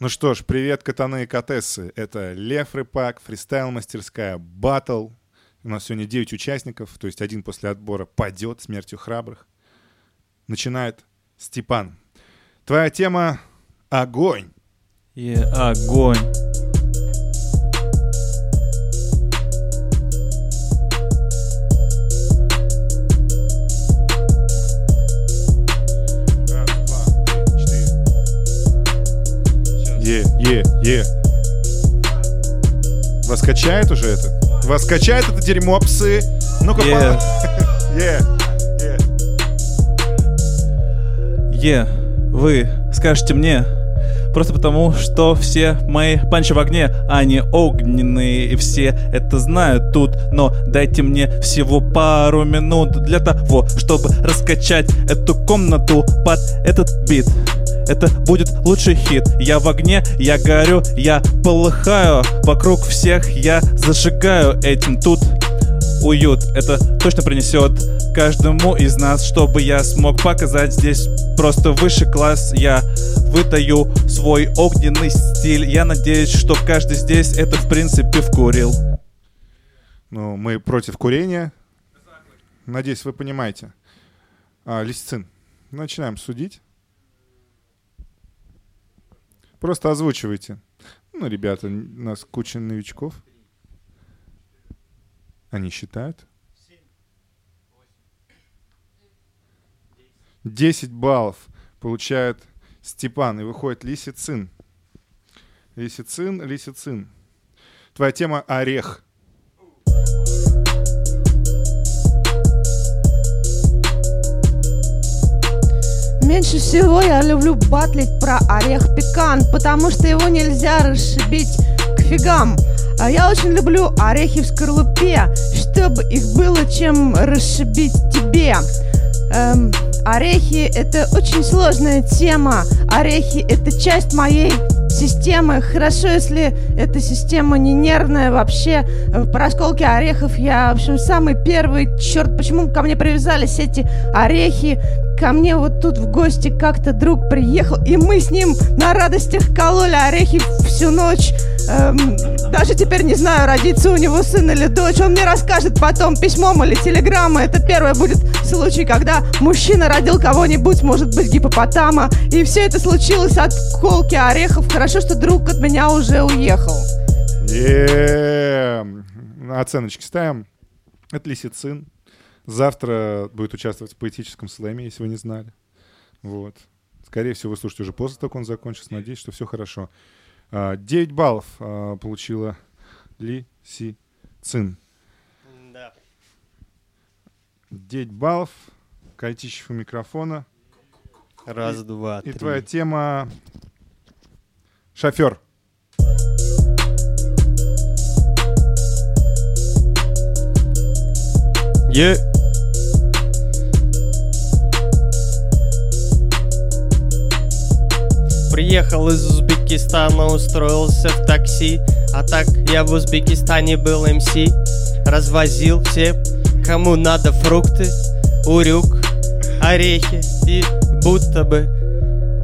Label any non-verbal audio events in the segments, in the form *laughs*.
Ну что ж, привет, катаны и катессы. Это Лев Рыпак, фристайл-мастерская, батл. У нас сегодня 9 участников, то есть один после отбора падет смертью храбрых. Начинает Степан. Твоя тема — огонь. И огонь. Е, е. Вас качает уже это? Вас качает это дерьмо, псы? Ну-ка, по- *laughs* Е, е. Е, вы скажете мне, просто потому, что все мои панчи в огне, они огненные, и все это знают тут. Но дайте мне всего пару минут для того, чтобы раскачать эту комнату под этот бит. Это будет лучший хит. Я в огне, я горю, я полыхаю. Вокруг всех я зажигаю этим тут уют. Это точно принесет каждому из нас, чтобы я смог показать здесь просто высший класс. Я вытаю свой огненный стиль. Я надеюсь, что каждый здесь это в принципе вкурил. Ну, мы против курения. Надеюсь, вы понимаете. А, Лисицин, начинаем судить. Просто озвучивайте. Ну, ребята, у нас куча новичков. Они считают? 10 баллов получает Степан. И выходит Лисицин. Лисицин, Лисицин. Твоя тема — орех. Меньше всего я люблю батлить про орех пекан, потому что его нельзя расшибить к фигам. А я очень люблю орехи в скорлупе, чтобы их было чем расшибить тебе. Эм, орехи — это очень сложная тема. Орехи — это часть моей системы. Хорошо, если эта система не нервная вообще. Э, В расколке орехов я, в общем, самый первый. Черт, почему ко мне привязались эти орехи? Ко мне вот тут в гости как-то друг приехал, и мы с ним на радостях кололи орехи всю ночь. Эм, даже теперь не знаю, родится у него сын или дочь. Он мне расскажет потом письмом или телеграммой. Это первый будет случай, когда мужчина родил кого-нибудь, может быть, гипопотама. И все это случилось от колки орехов. Хорошо, что друг от меня уже уехал. Е, Оценочки ставим. Это Лисицин. Завтра будет участвовать в поэтическом слэме, если вы не знали. Вот. Скорее всего, вы слушаете уже после того, как он закончится. Надеюсь, что все хорошо. А, 9 баллов а, получила Лисицин. Да. 9 баллов. Кайтищев у микрофона. Раз, два, И три. твоя тема шофер. Е. Приехал из Узбекистана, устроился в такси А так я в Узбекистане был МС Развозил всем, кому надо фрукты, урюк, орехи И будто бы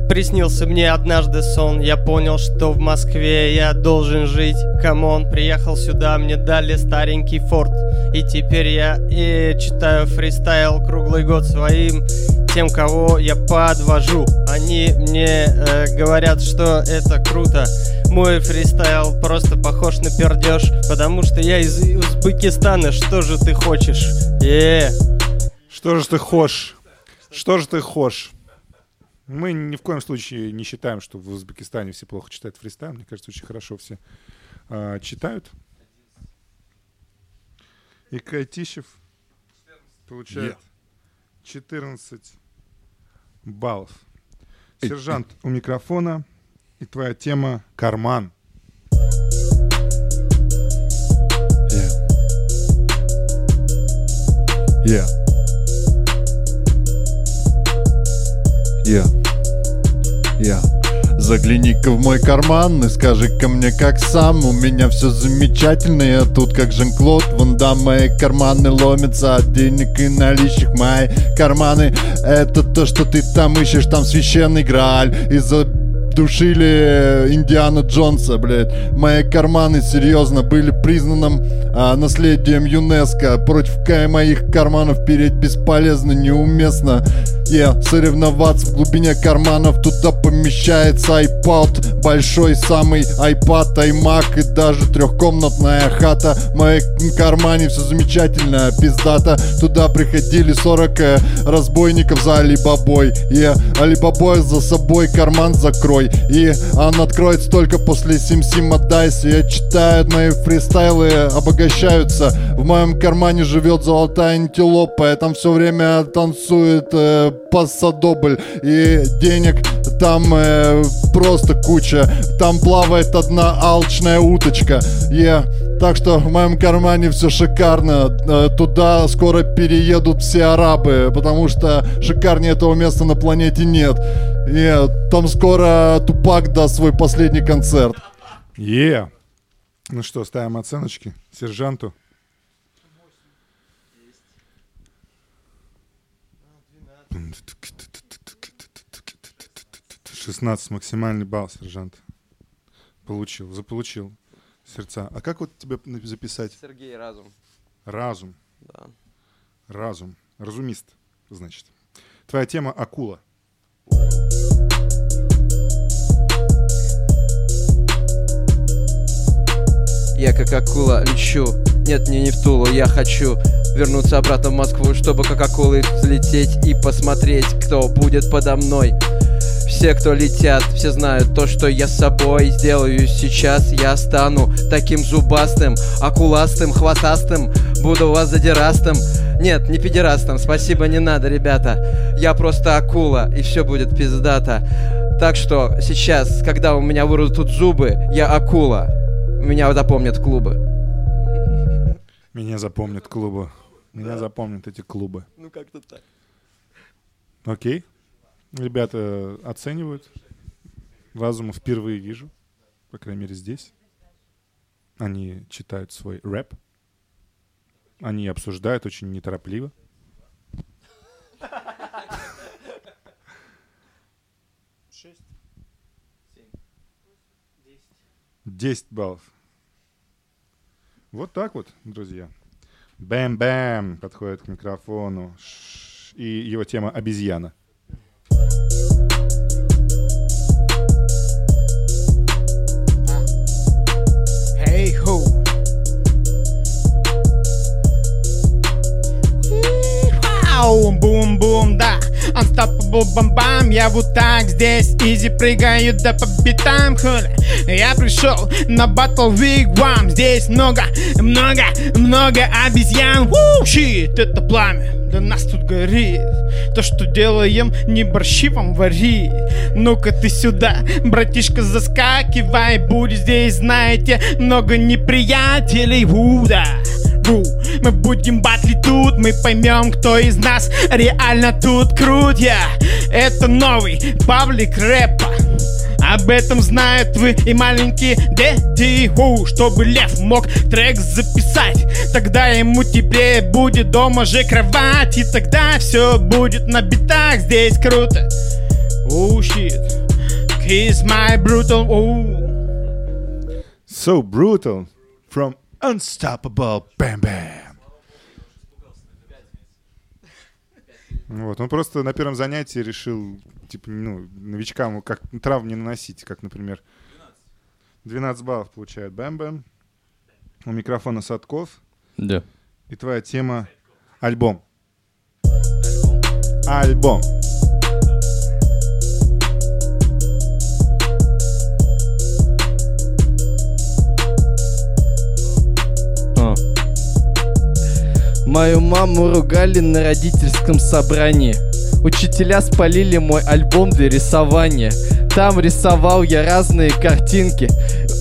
Приснился мне однажды сон, я понял, что в Москве я должен жить. Come on, приехал сюда, мне дали старенький Форд. И теперь я и читаю фристайл круглый год своим тем, кого я подвожу. Они мне э, говорят, что это круто. Мой фристайл просто похож на пердеж, потому что я из Узбекистана. Что же ты хочешь? Е. Что же ты хошь? Что же ты хошь? Мы ни в коем случае не считаем, что в Узбекистане все плохо читают фристайл. Мне кажется, очень хорошо все а, читают. И Кайтищев получает 14 баллов. Сержант у микрофона. И твоя тема — карман. Yeah. Yeah. Yeah. Загляни-ка в мой карман и скажи-ка мне как сам У меня все замечательно, я тут как Жан-Клод Вон да, мои карманы ломятся от денег и наличных Мои карманы это то, что ты там ищешь Там священный грааль Из-за Индиана Джонса, блядь. Мои карманы серьезно были признанным а, наследием ЮНЕСКО. Против моих карманов переть бесполезно, неуместно. Я соревноваться в глубине карманов Туда помещается iPod. Большой самый iPad, iMac И даже трехкомнатная хата. В моем кармане все замечательно, пиздата Туда приходили 40 э, разбойников за Алибабой. И Алибабой за собой карман закрой. И он откроется только после Сим-Сим отдайся Я читаю мои фристайлы обогащаются. В моем кармане живет золотая антилопа. И там все время танцует э, пассадобль И денег там э, просто куча Там плавает одна алчная уточка Я так что в моем кармане все шикарно. Э, Туда скоро переедут все арабы, потому что шикарнее этого места на планете нет. И там скоро Тупак даст свой последний концерт. Е. Ну что, ставим оценочки сержанту. Шестнадцать максимальный балл, сержант. Получил, заполучил сердца. А как вот тебе записать? Сергей Разум. Разум, Да. разум, разумист, значит. Твоя тема акула. Я как акула лечу Нет, мне не в Тулу, я хочу Вернуться обратно в Москву, чтобы как акулы взлететь И посмотреть, кто будет подо мной. Все, кто летят, все знают то, что я с собой сделаю сейчас. Я стану таким зубастым, акуластым, хвостастым Буду вас задирастым Нет, не педерастом, спасибо, не надо, ребята. Я просто акула, и все будет пиздато. Так что сейчас, когда у меня вырастут зубы, я акула. Меня запомнят клубы Меня запомнят клубы. Меня запомнят эти клубы. Ну как-то так Окей. Ребята оценивают. Разума впервые вижу. По крайней мере, здесь. Они читают свой рэп. Они обсуждают очень неторопливо. Десять баллов. Вот так вот, друзья. Бэм-бэм подходит к микрофону. И его тема обезьяна. Бум-бум, да Unstoppable бам-бам Я вот так здесь easy прыгаю да по битам хули. Я пришел на батл вигвам Здесь много, много, много обезьян. Ву, щит, это пламя для нас тут горит. То, что делаем, не борщи вам варить Ну-ка ты сюда, братишка, заскакивай Будет здесь, знаете, много неприятелей. Вуда Ру. Мы будем батлить тут, мы поймем, кто из нас реально тут крут я. Это новый паблик рэпа. Об этом знают вы и маленькие дети Ху, Чтобы лев мог трек записать Тогда ему теплее будет дома же кровать И тогда все будет на битах Здесь круто Oh shit Kiss my brutal oh. So brutal from unstoppable bam bam. Вот, он просто на первом занятии решил, типа, ну, новичкам как травм не наносить, как, например, 12 баллов получает Бэм-Бэм, у микрофона Садков, Да и твоя тема — альбом. Альбом. Мою маму ругали на родительском собрании. Учителя спалили мой альбом для рисования. Там рисовал я разные картинки.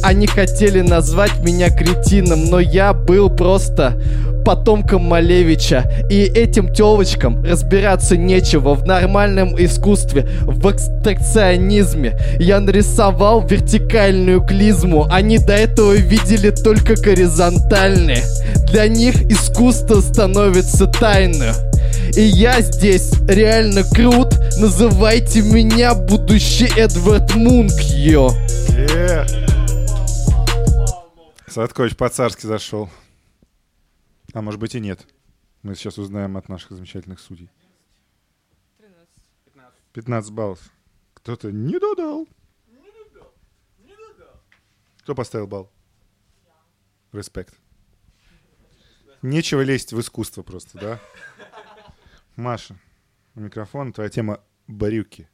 Они хотели назвать меня кретином, но я был просто потомком Малевича. И этим телочкам разбираться нечего в нормальном искусстве, в экстракционизме. Я нарисовал вертикальную клизму, они до этого видели только горизонтальные. Для них искусство становится тайной. И я здесь реально крут Называйте меня будущий Эдвард Мунк, йо Е. Садкович по-царски зашел. А может быть и нет. Мы сейчас узнаем от наших замечательных судей. 15 баллов. Кто-то не додал. Кто поставил балл? Респект. Нечего лезть в искусство просто, да? Маша, микрофон, твоя тема барюки.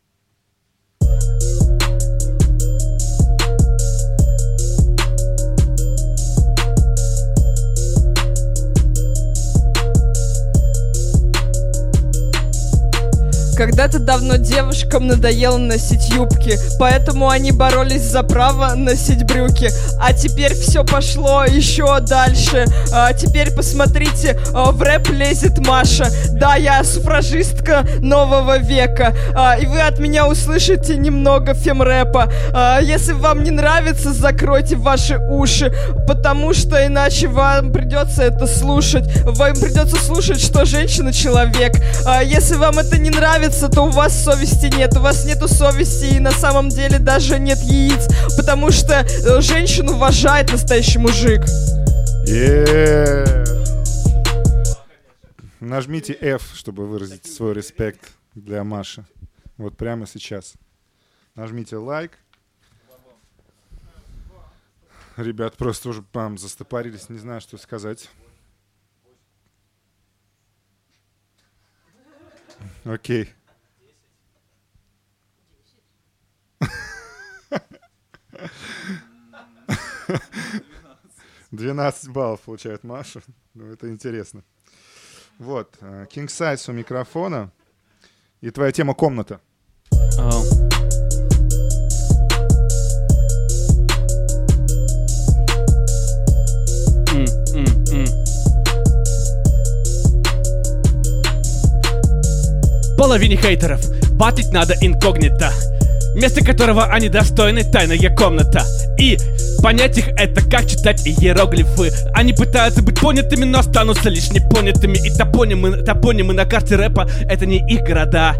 Когда-то давно девушкам надоело носить юбки, поэтому они боролись за право носить брюки. А теперь все пошло еще дальше. А теперь посмотрите, а, в рэп лезет Маша. Да, я суфражистка нового века. А, и вы от меня услышите немного фемрэпа. А, если вам не нравится, закройте ваши уши, потому что иначе вам придется это слушать. Вам придется слушать, что женщина человек. А, если вам это не нравится, то у вас совести нет. У вас нету совести и на самом деле даже нет яиц, потому что э, женщину уважает настоящий мужик. Е. Нажмите F, чтобы выразить свой респект для Маши. Вот прямо сейчас. Нажмите лайк. Ребят просто уже там застопорились, не знаю, что сказать. Окей. *laughs* Двенадцать баллов получает Маша. Ну, это интересно. Вот. э, King Size у микрофона. И твоя тема комната. Половине хейтеров батить надо инкогнито Место которого они достойны, тайная комната. И понять их это как читать иероглифы. Они пытаются быть понятыми, но останутся лишь непонятыми. И топонимы, топонимы на карте рэпа это не их города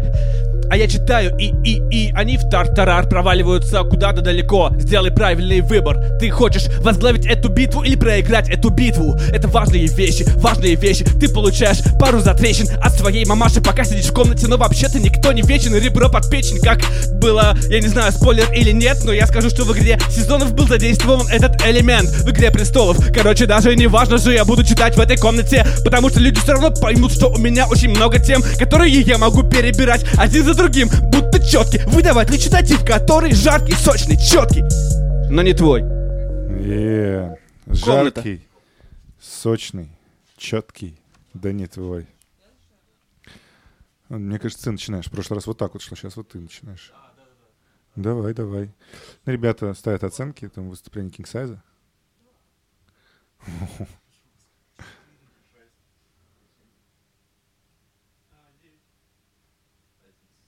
а я читаю и и и они в тартарар проваливаются куда-то далеко. Сделай правильный выбор. Ты хочешь возглавить эту битву или проиграть эту битву? Это важные вещи, важные вещи. Ты получаешь пару затрещин от своей мамаши, пока сидишь в комнате, но вообще-то никто не вечен. Ребро под печень, как было, я не знаю, спойлер или нет, но я скажу, что в игре сезонов был задействован этот элемент. В игре престолов. Короче, даже не важно же, я буду читать в этой комнате, потому что люди все равно поймут, что у меня очень много тем, которые я могу перебирать один за за другим, будто четкий Выдавать ли речитатив, который жаркий, сочный, четкий Но не твой yeah. Жаркий, сочный, четкий, да не твой Мне кажется, ты начинаешь. В прошлый раз вот так вот шло, сейчас вот ты начинаешь а, Давай, давай. Ребята ставят оценки этому выступлению King Size.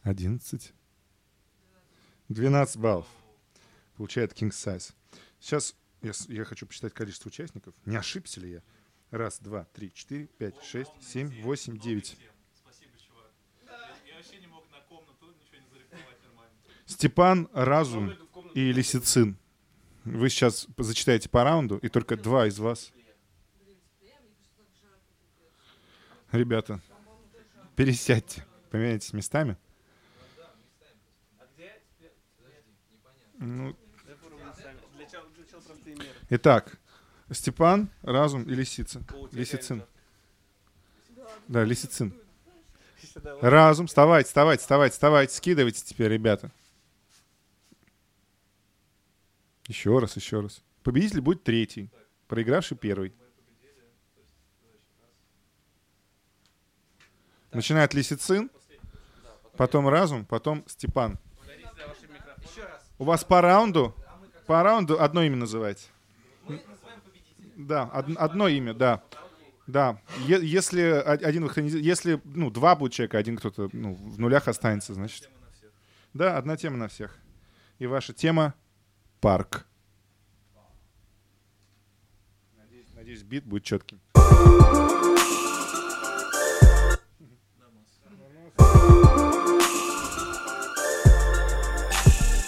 11. 12 баллов получает King Size. Сейчас я, я хочу посчитать количество участников. Не ошибся ли я? Раз, два, три, четыре, пять, шесть, семь, восемь, девять. Степан, Разум и Лисицин. Вы сейчас зачитаете по раунду, и только два из вас. Ребята, пересядьте, поменяйтесь местами. Ну, Итак, Степан, Разум и Лисица. Лисицин. Да, Лисицин. Разум, вставайте, вставайте, вставайте, вставайте, скидывайте теперь, ребята. Еще раз, еще раз. Победитель будет третий, проигравший первый. Начинает Лисицин, потом Разум, потом Степан. У вас по раунду, по раунду одно имя называйте. Да, од- одно имя, да. Да, Е- если один если ну два будет человека, один кто-то ну, в нулях останется, значит. Да, одна тема на всех. И ваша тема парк. Надеюсь, надеюсь, бит будет четким.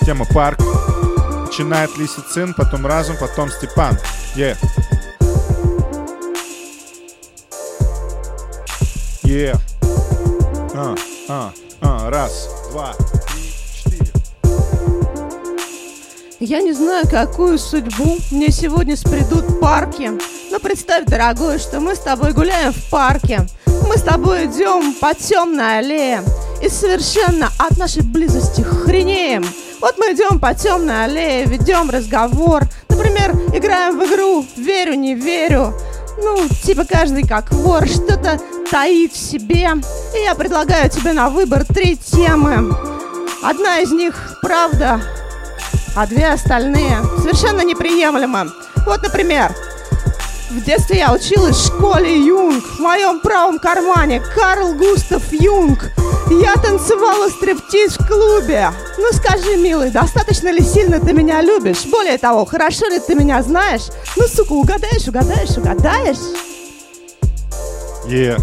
Тема парк. Начинает Лисицин, потом Разум, потом Степан. Е. Е. А, а, а, раз, два, три, четыре. Я не знаю, какую судьбу мне сегодня спредут парки. Но представь, дорогой, что мы с тобой гуляем в парке. Мы с тобой идем по темной аллее. И совершенно от нашей близости хренеем. Вот мы идем по темной аллее, ведем разговор. Например, играем в игру «Верю, не верю». Ну, типа каждый как вор что-то таит в себе. И я предлагаю тебе на выбор три темы. Одна из них правда, а две остальные совершенно неприемлемы. Вот, например, в детстве я училась в школе Юнг. В моем правом кармане Карл Густав Юнг. Я танцевала стриптиз в клубе. Ну скажи, милый, достаточно ли сильно ты меня любишь? Более того, хорошо ли ты меня знаешь? Ну, сука, угадаешь, угадаешь, угадаешь? Е.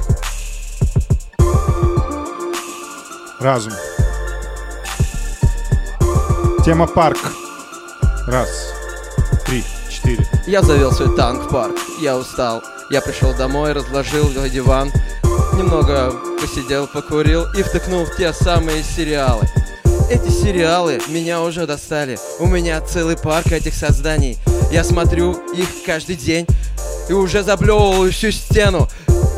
Разум. Тема парк. Раз, три, четыре. Я завел свой танк в парк. Я устал. Я пришел домой, разложил на диван, немного посидел, покурил и втыкнул в те самые сериалы. Эти сериалы меня уже достали. У меня целый парк этих созданий. Я смотрю их каждый день и уже заблевываю всю стену.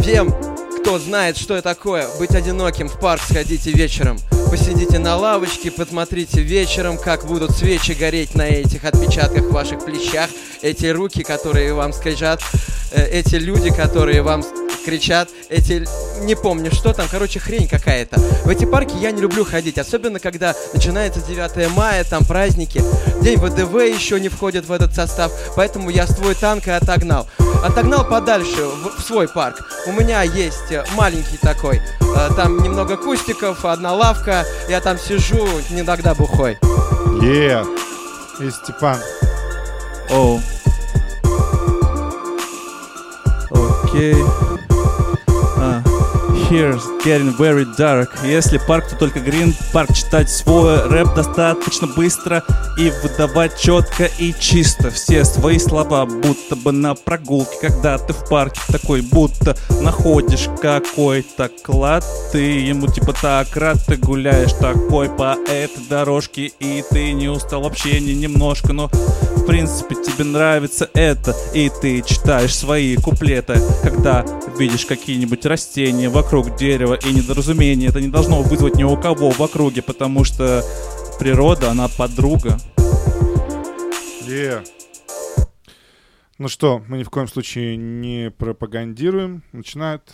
Тем, кто знает, что это такое, быть одиноким в парк сходите вечером. Посидите на лавочке, посмотрите вечером, как будут свечи гореть на этих отпечатках в ваших плечах. Эти руки, которые вам скричат, э, эти люди, которые вам кричат, эти... Не помню, что там, короче, хрень какая-то. В эти парки я не люблю ходить, особенно когда начинается 9 мая, там праздники. День ВДВ еще не входит в этот состав, поэтому я свой танк и отогнал. Отогнал подальше, в, в свой парк. У меня есть э, маленький такой. Э, Там немного кустиков, одна лавка. Я там сижу, иногда бухой. Е. И Степан. Оу. Окей. А, Here's getting very dark. Если парк, то только Green Парк. Читать свой рэп достаточно быстро и выдавать четко и чисто. Все свои слова, будто бы на прогулке, когда ты в парке такой, будто находишь какой-то клад, ты ему типа так рад, ты гуляешь такой по этой дорожке и ты не устал вообще ни немножко, но в принципе тебе нравится это, и ты читаешь свои куплеты, когда видишь какие-нибудь растения вокруг дерева и недоразумения. Это не должно вызвать ни у кого в округе, потому что природа, она подруга. Е. Ну что, мы ни в коем случае не пропагандируем. Начинает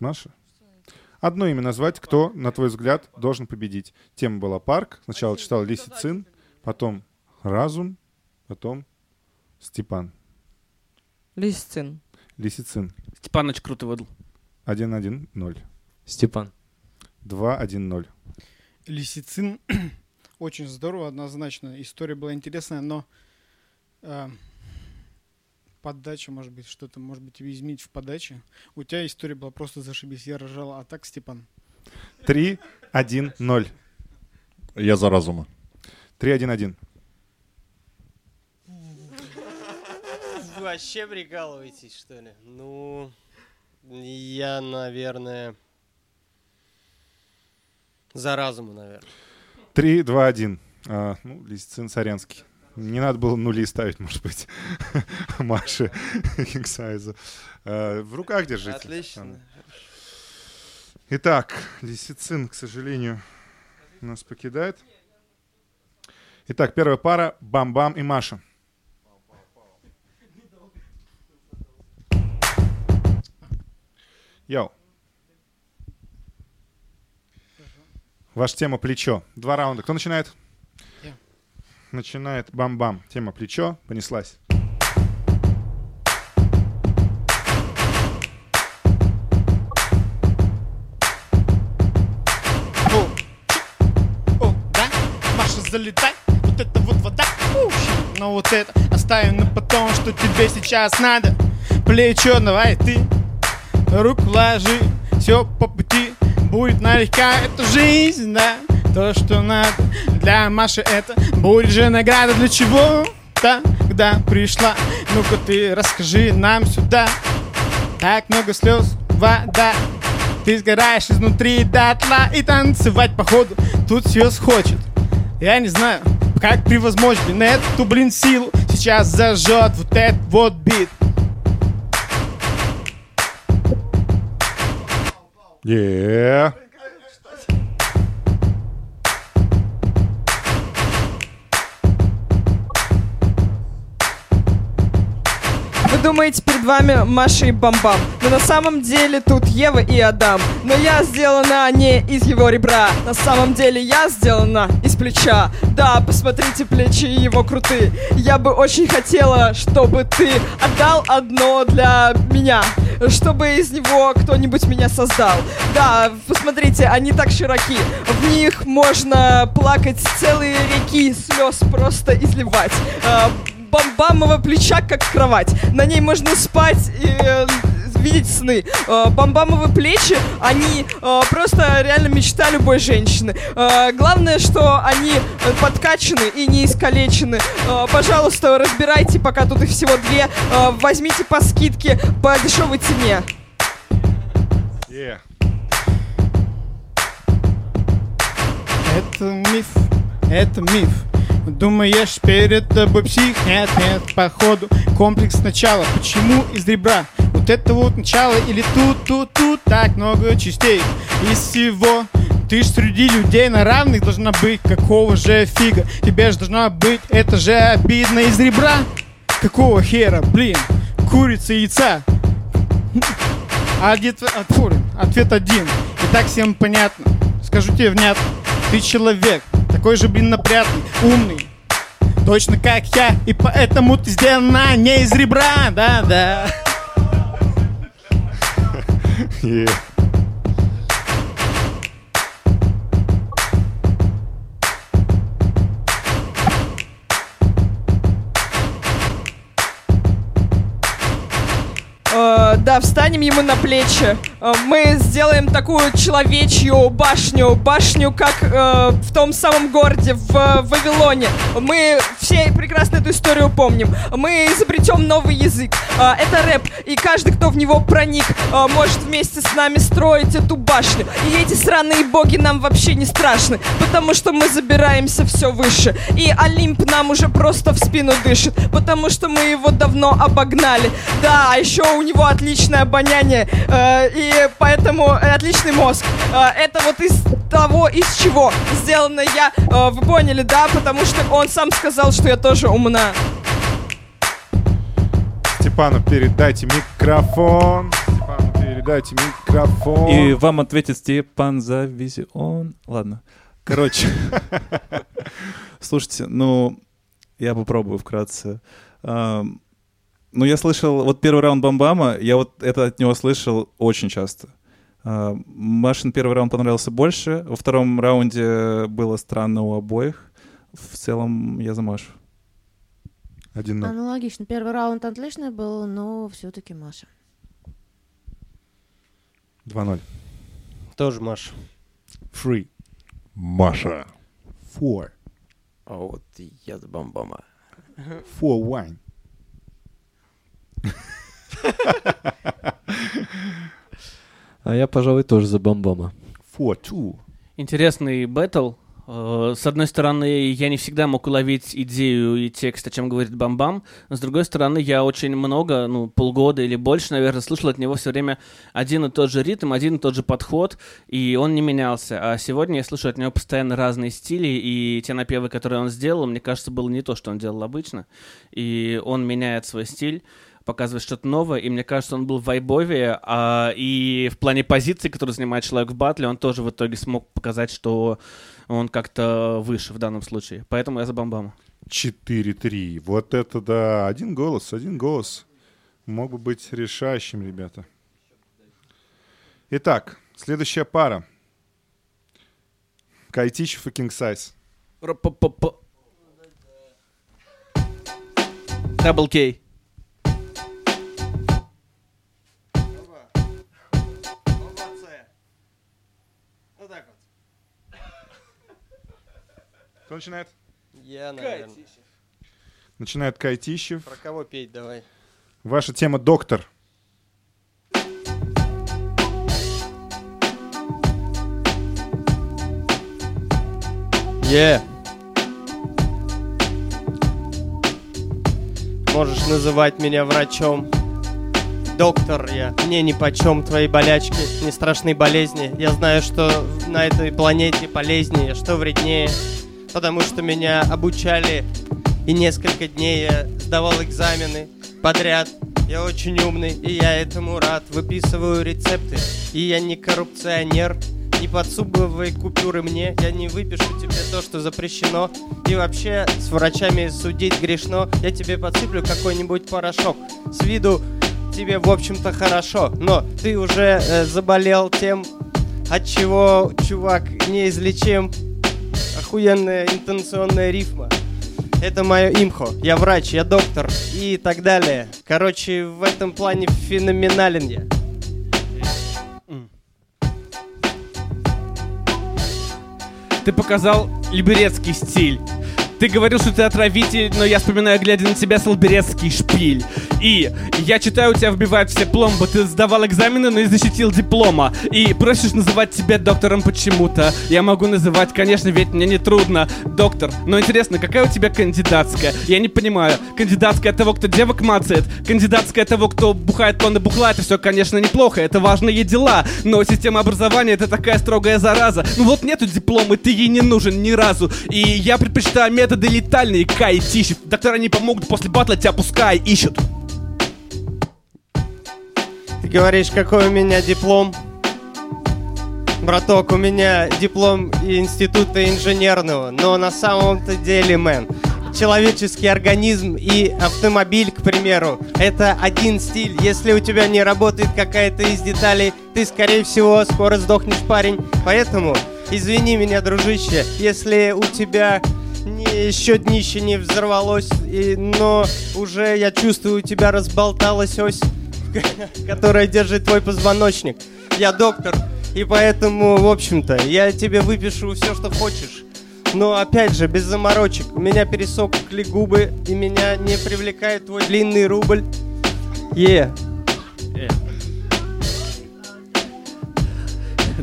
Маша. Одно имя назвать, кто, на твой взгляд, должен победить. Тема была парк. Сначала читал Лисицин, потом Разум, потом Степан. Лисицин. Лисицин. Степан очень круто выдал. 1-1-0. Степан. 2-1-0. Лисицин. *clears throat* Очень здорово, однозначно. История была интересная, но э, подача, может быть, что-то, может быть, изменить в подаче. У тебя история была просто зашибись, я рожал, а так, Степан. 3-1-0. Я за разума. 3-1-1. Вы вообще прикалываетесь, что ли? Ну, я, наверное, за разуму, наверное. 3-2-1. А, ну, Лисицин Сарянский. Не надо было нули ставить, может быть, *laughs* Маше *laughs* Кингсайзу. А, В руках держите. Отлично. Итак, Лисицин, к сожалению, нас покидает. Итак, первая пара Бам-Бам и Маша. Йоу. Ваша тема плечо. Два раунда. Кто начинает? Я. Начинает Бам-Бам. Тема плечо. Понеслась. О, о, да? Маша, залетай. Вот это вот вода. Но вот это оставим на потом, что тебе сейчас надо. Плечо, давай ты. Руку ложи. Все по пути. Будет налегка эта жизнь, да. то, что надо Для Маши это будет же награда Для чего тогда пришла? Ну-ка ты расскажи нам сюда Так много слез, вода Ты сгораешь изнутри дотла И танцевать походу тут слез хочет Я не знаю, как превозмочь, блин, эту, блин, силу Сейчас зажжет вот этот вот бит Yeah. Вы думаете, перед вами Маша и Бамбам. Но на самом деле тут Ева и Адам. Но я сделана не из его ребра. На самом деле я сделана из плеча. Да, посмотрите, плечи его крутые. Я бы очень хотела, чтобы ты отдал одно для меня. Чтобы из него кто-нибудь меня создал. Да, посмотрите, они так широки. В них можно плакать целые реки слез просто изливать. Бамбамового плеча, как кровать. На ней можно спать и э, видеть сны. Э, бамбамовые плечи, они э, просто реально мечта любой женщины. Э, главное, что они э, подкачаны и не искалечены. Э, пожалуйста, разбирайте, пока тут их всего две. Э, возьмите по скидке по дешевой цене. Yeah. Это миф, это миф Думаешь, перед тобой псих? Нет, нет, походу комплекс начала. Почему из ребра? Вот это вот начало или тут, тут, тут Так много частей? Из всего ты ж среди людей на равных должна быть. Какого же фига? Тебе же должна быть. Это же обидно из ребра. Какого хера, блин? Курица и яйца ответ, ответ один. И так всем понятно. Скажу тебе внятно. Ты человек такой же, блин, напрятный, умный Точно как я, и поэтому ты сделана не из ребра, да-да Yeah. *laughs* да, встанем ему на плечи. Э, мы сделаем такую человечью башню, башню, как э, в том самом городе, в Вавилоне. Мы все прекрасно эту историю помним. Мы изобретем новый язык. Э, это рэп, и каждый, кто в него проник, э, может вместе с нами строить эту башню. И эти сраные боги нам вообще не страшны, потому что мы забираемся все выше. И Олимп нам уже просто в спину дышит, потому что мы его давно обогнали. Да, а еще у него отличное обоняние, э, и поэтому отличный мозг. Э, это вот из того, из чего сделано я. Э, вы поняли, да? Потому что он сам сказал, что я тоже умна. Степану передайте микрофон. Степану передайте микрофон. И вам ответит Степан Завизион. Ладно. Короче. *laughs* Слушайте, ну, я попробую вкратце. Ну, я слышал, вот первый раунд Бамбама, я вот это от него слышал очень часто. А, Машин первый раунд понравился больше, во втором раунде было странно у обоих. В целом я за Машу. Один ноль. Аналогично. Первый раунд отличный был, но все-таки Маша. 2-0. Тоже Маша. Free. Маша. Four. А вот я за бамбама. Four wine. А я, пожалуй, тоже за бомбома. Four two. Интересный бэтл. Э, С одной стороны, я не всегда мог уловить идею и текст, о чем говорит Бамбам. С другой стороны, я очень много, ну, полгода или больше, наверное, слышал от него все время один и тот же ритм, один и тот же подход, и он не менялся. А сегодня я слышу от него постоянно разные стили, и те напевы, которые он сделал, мне кажется, было не то, что он делал обычно. И он меняет свой стиль показывает что-то новое, и мне кажется, он был в вайбовее, а, и в плане позиции, которую занимает человек в батле, он тоже в итоге смог показать, что он как-то выше в данном случае. Поэтому я за Бамбама. 4-3. Вот это да. Один голос, один голос. Мог бы быть решающим, ребята. Итак, следующая пара. Кайтичев и. Р-п-п-п. Дабл Кей. Начинает? Я, наверное. Начинает Кайтищев. Про кого петь давай? Ваша тема «Доктор». Е. Можешь называть меня врачом. Доктор я, мне ни почем твои болячки, не страшные болезни. Я знаю, что на этой планете полезнее, что вреднее. Потому что меня обучали, и несколько дней я сдавал экзамены подряд. Я очень умный, и я этому рад. Выписываю рецепты, и я не коррупционер. Не подсубывай купюры мне, я не выпишу тебе то, что запрещено. И вообще с врачами судить грешно. Я тебе подсыплю какой-нибудь порошок. С виду тебе, в общем-то, хорошо. Но ты уже э, заболел тем, от чего, чувак, неизлечим. Охуенная интенционная рифма. Это мое имхо. Я врач, я доктор и так далее. Короче, в этом плане феноменален я. Ты показал либерецкий стиль. Ты говорил, что ты отравитель, но я вспоминаю, глядя на тебя, салберецкий шпиль. И я читаю, у тебя вбивают все пломбы. Ты сдавал экзамены, но не защитил диплома. И просишь называть тебя доктором почему-то. Я могу называть, конечно, ведь мне не трудно. Доктор, но интересно, какая у тебя кандидатская? Я не понимаю. Кандидатская того, кто девок мацает. Кандидатская того, кто бухает тонны бухла. Это все, конечно, неплохо. Это важные дела. Но система образования это такая строгая зараза. Ну вот нету диплома, ты ей не нужен ни разу. И я предпочитаю методы летальные, Кай. Доктора не помогут, после батла тебя пускай ищут. Ты говоришь, какой у меня диплом? Браток, у меня диплом института инженерного, но на самом-то деле, мэн, человеческий организм и автомобиль, к примеру, это один стиль. Если у тебя не работает какая-то из деталей, ты, скорее всего, скоро сдохнешь, парень. Поэтому, извини меня, дружище, если у тебя не, еще днище не взорвалось, и, но уже, я чувствую, у тебя разболталась ось, *laughs* которая держит твой позвоночник. Я доктор, и поэтому, в общем-то, я тебе выпишу все, что хочешь. Но опять же, без заморочек. У меня пересохли губы, и меня не привлекает твой длинный рубль. Е.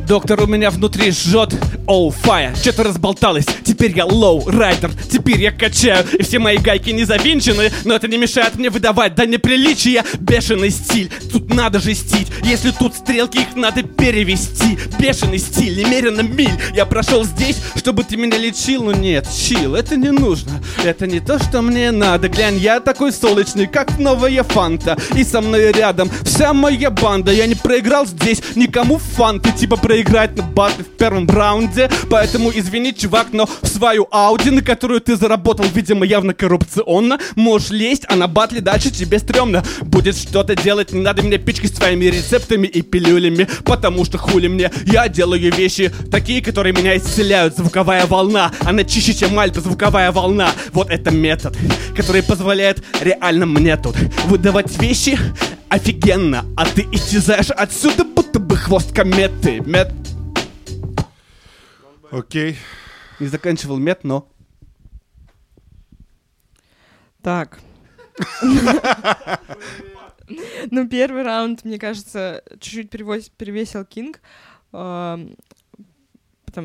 Доктор у меня внутри жжет Оу, fire, что-то разболталось. Теперь я lowrider, теперь я качаю. И все мои гайки не завинчены. Но это не мешает мне выдавать. До неприличия Бешеный стиль, тут надо жестить. Если тут стрелки, их надо перевести. Бешеный стиль, немерено миль. Я прошел здесь, чтобы ты меня лечил. Но нет, chill, это не нужно. Это не то, что мне надо. Глянь, я такой солнечный, как новая фанта. И со мной рядом вся моя банда. Я не проиграл здесь никому фанты. Типа проиграть на батле в первом раунде Поэтому извини, чувак, но в свою Ауди, на которую ты заработал, видимо, явно коррупционно Можешь лезть, а на батле дальше тебе стрёмно. Будет что-то делать, не надо меня пичкать своими рецептами и пилюлями Потому что хули мне, я делаю вещи такие, которые меня исцеляют. Звуковая волна, она чище, чем альта, звуковая волна. Вот это метод, который позволяет реально мне тут выдавать вещи офигенно А ты исчезаешь отсюда, будто бы хвост кометы. Мет... Окей. Не заканчивал мет, но... Так. *laughs* Ну, первый раунд, мне кажется, чуть-чуть перевесил Кинг, потому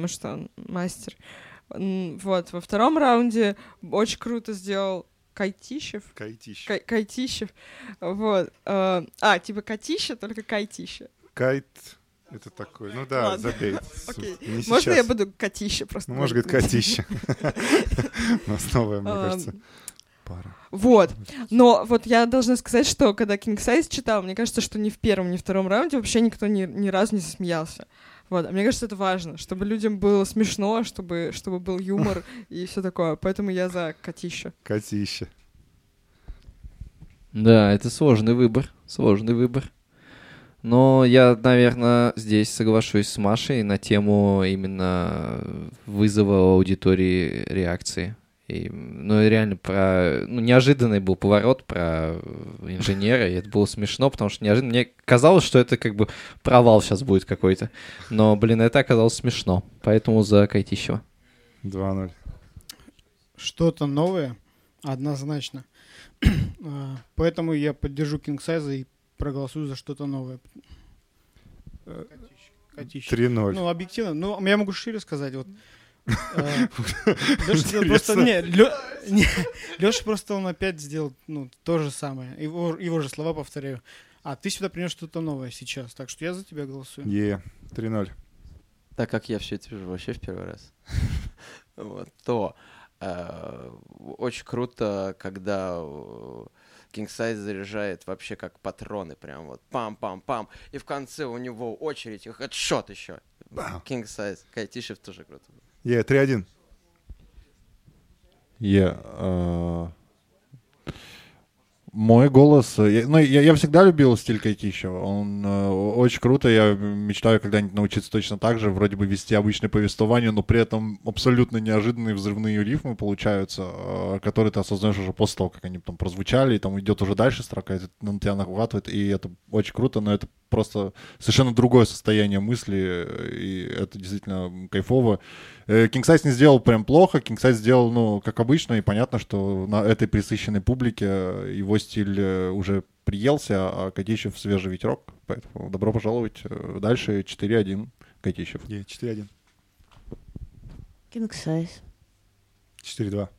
что он мастер. Вот, во втором раунде очень круто сделал Кайтищев. Кайтищ. Кай- Кайтищев. Вот. э, А, типа Катища, только Кайтища. Кайт. Это такой. Ну да, Ладно. забей. Окей. Не Можно сейчас. я буду Катища просто? Ну, может, говорит, Катища. У нас новая, мне кажется, пара. Вот. Но вот я должна сказать, что когда King Size читал, мне кажется, что ни в первом, ни в втором раунде вообще никто ни, ни разу не засмеялся. Вот. А мне кажется, это важно, чтобы людям было смешно, чтобы, чтобы был юмор и все такое. Поэтому я за Катища. Катища. Да, это сложный выбор, сложный выбор. Но я, наверное, здесь соглашусь с Машей на тему именно вызова у аудитории реакции. И, ну, реально про... Ну, неожиданный был поворот про инженера, и это было смешно, потому что неожиданно... Мне казалось, что это как бы провал сейчас будет какой-то. Но, блин, это оказалось смешно. Поэтому за Кайтищева. 2-0. Что-то новое, однозначно. *clears throat* А, Поэтому я поддержу Size и проголосую за что-то новое. Э, Котище. 3-0. Ну, объективно. Ну, я могу шире сказать. Вот. э, Интересно. просто... Не, Лёша просто он опять сделал ну, то же самое. Его, его же слова повторяю. А ты сюда принес что-то новое сейчас. Так что я за тебя голосую. Е, 3-0. Так как я все это вижу вообще в первый раз, *laughs* вот, то э, очень круто, когда э, King Size заряжает вообще как патроны, прям вот пам-пам-пам, и в конце у него очередь, и хедшот еще. King Size, Кайтишев тоже круто. Е, 3-1. Я, э, Мой голос... э, я- ну, я, я всегда любил стиль Кайтищева. Он э, очень круто. Я мечтаю когда-нибудь научиться точно так же. Вроде бы вести обычное повествование, но при этом абсолютно неожиданные взрывные рифмы получаются, э, которые ты осознаешь уже после того, как они там прозвучали, и там идет уже дальше строка, и на тебя нахватывает, и это очень круто, но это просто совершенно другое состояние мысли, и это действительно кайфово. Э, King Size не сделал прям плохо, King Size сделал, ну, как обычно, и понятно, что на этой присыщенной публике э, его стиль э, уже приелся, а Котищев свежий ветерок, поэтому добро пожаловать дальше 4-1 Котищев. Е, 4-1. King Size. 4-2.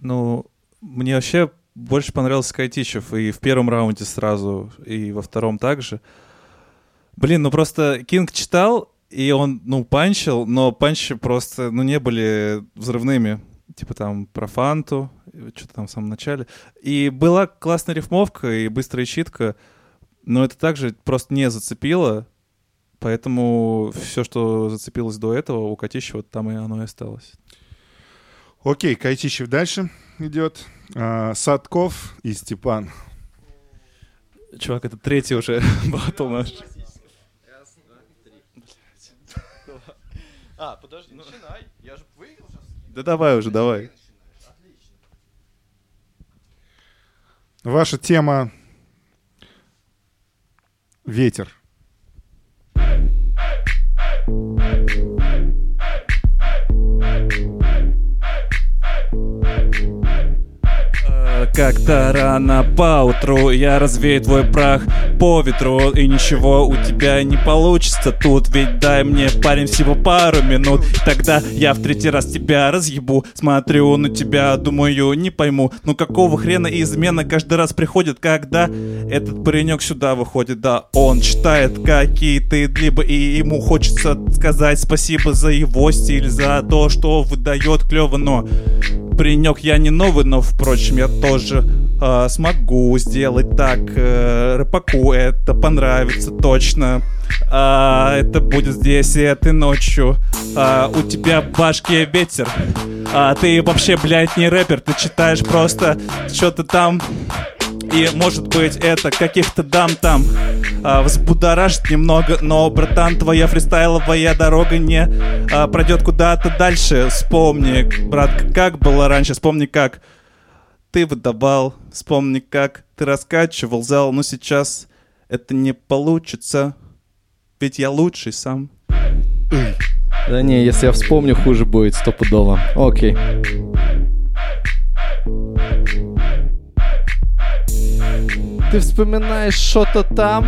Ну, мне вообще больше понравился Кайтичев и в первом раунде сразу, и во втором также. Блин, ну просто Кинг читал, и он, ну, панчил, но панчи просто, ну, не были взрывными. Типа там про фанту, что-то там в самом начале. И была классная рифмовка и быстрая читка, но это также просто не зацепило, поэтому все, что зацепилось до этого, у Катищева там и оно и осталось. Окей, Кайтищев дальше идет. А, Садков и Степан. Чувак, это третий уже *laughs* батл наш. А, подожди, начинай. Я же выиграл сейчас. Да давай уже, давай. Ваша тема ветер. Как-то рано поутру я развею твой прах по ветру И ничего у тебя не получится тут Ведь дай мне, парень, всего пару минут Тогда я в третий раз тебя разъебу. Смотрю на тебя, думаю, не пойму Ну какого хрена измена каждый раз приходит Когда этот паренек сюда выходит? Да, он читает какие-то либо И ему хочется сказать спасибо за его стиль За то, что выдает клево, но Паренек я не новый, но, впрочем, я тоже а, смогу сделать так. Э, рыбаку это понравится точно. А, это будет здесь и этой ночью. А, у тебя в башке ветер. А, ты вообще, блядь, не рэпер. Ты читаешь просто что-то там. И, может быть, это каких-то дам там а, Взбудоражит немного Но, братан, твоя фристайловая дорога не а, Пройдет куда-то дальше Вспомни, брат, как было раньше Вспомни, как ты выдавал Вспомни, как ты раскачивал зал Но сейчас это не получится Ведь я лучший сам Да не, если я вспомню, хуже будет стопудово. Окей. Ты вспоминаешь что-то там,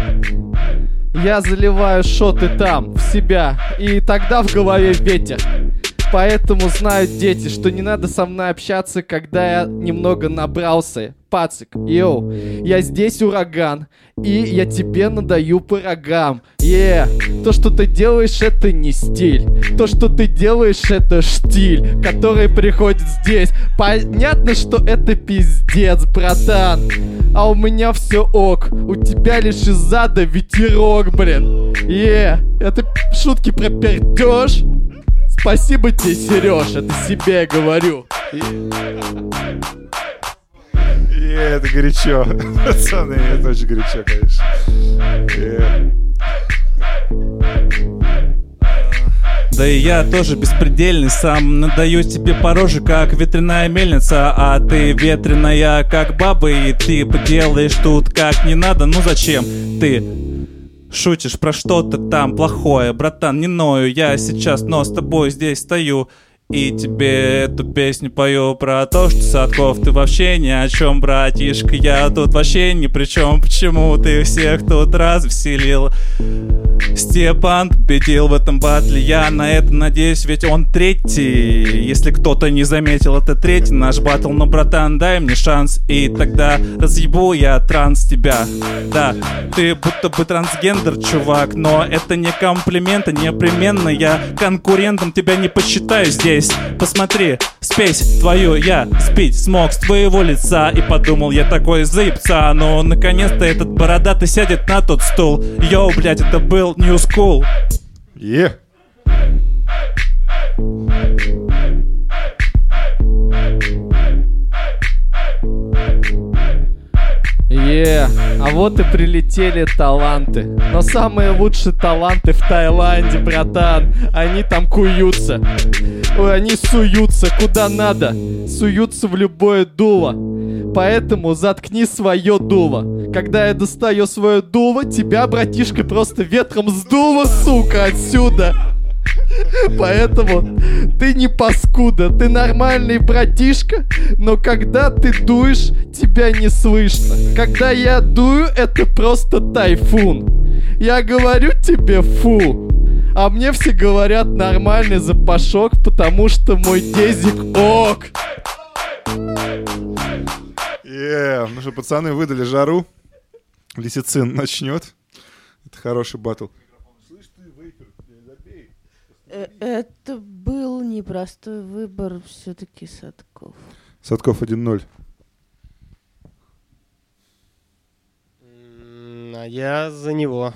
я заливаю шоты там, в себя, и тогда в голове ветер. Поэтому знают дети, что не надо со мной общаться, когда я немного набрался. Пацик, йоу, я здесь ураган, и я тебе надаю по рогам. Е, то, что ты делаешь, это не стиль. То, что ты делаешь, это штиль, который приходит здесь. Понятно, что это пиздец, братан. А у меня все ок, у тебя лишь из зада ветерок, блин. Е, это шутки про пердеж. Спасибо тебе, Сереж, это себе говорю. Е, это горячо. *laughs* Пацаны, это очень горячо, конечно. Е. Да и я тоже беспредельный сам Надаю тебе по роже, как ветряная мельница. А ты ветреная, как баба И ты поделаешь тут как не надо. Ну зачем ты шутишь про что-то там плохое Братан, не ною, я сейчас, но с тобой здесь стою И тебе эту песню пою про то, что Садков, ты вообще ни о чем, братишка. Я тут вообще ни при чем, почему ты всех тут развеселил Степан победил в этом батле, я на это надеюсь, ведь он третий. Если кто-то не заметил, это третий наш батл. Но, братан, дай мне шанс, и тогда разъебу я транс тебя. Да, ты будто бы трансгендер, чувак Но это не комплимент, а непременно Я конкурентом тебя не посчитаю здесь. Посмотри, спесь твою я спить смог с твоего лица. И подумал я такой заебца Но наконец-то этот бородатый сядет на тот стул. Йоу, блядь, это был new school. Yeah. А вот и прилетели таланты. Но самые лучшие таланты в Таиланде, братан. Они там куются. Ой, они суются куда надо. Суются в любое дуло. Поэтому заткни свое дуло. Когда я достаю свое дуло, тебя, братишка, просто ветром сдуло, сука, отсюда. *laughs* Поэтому ты не паскуда, ты нормальный братишка, но когда ты дуешь, тебя не слышно. Когда я дую, это просто тайфун. Я говорю тебе фу. А мне все говорят нормальный запашок, потому что мой дезик ок. Е. Ну что, пацаны выдали жару. Лисицин начнет. Это хороший батл. Э, Это был непростой выбор все-таки Садков. Садков 1-0. М, А я за него.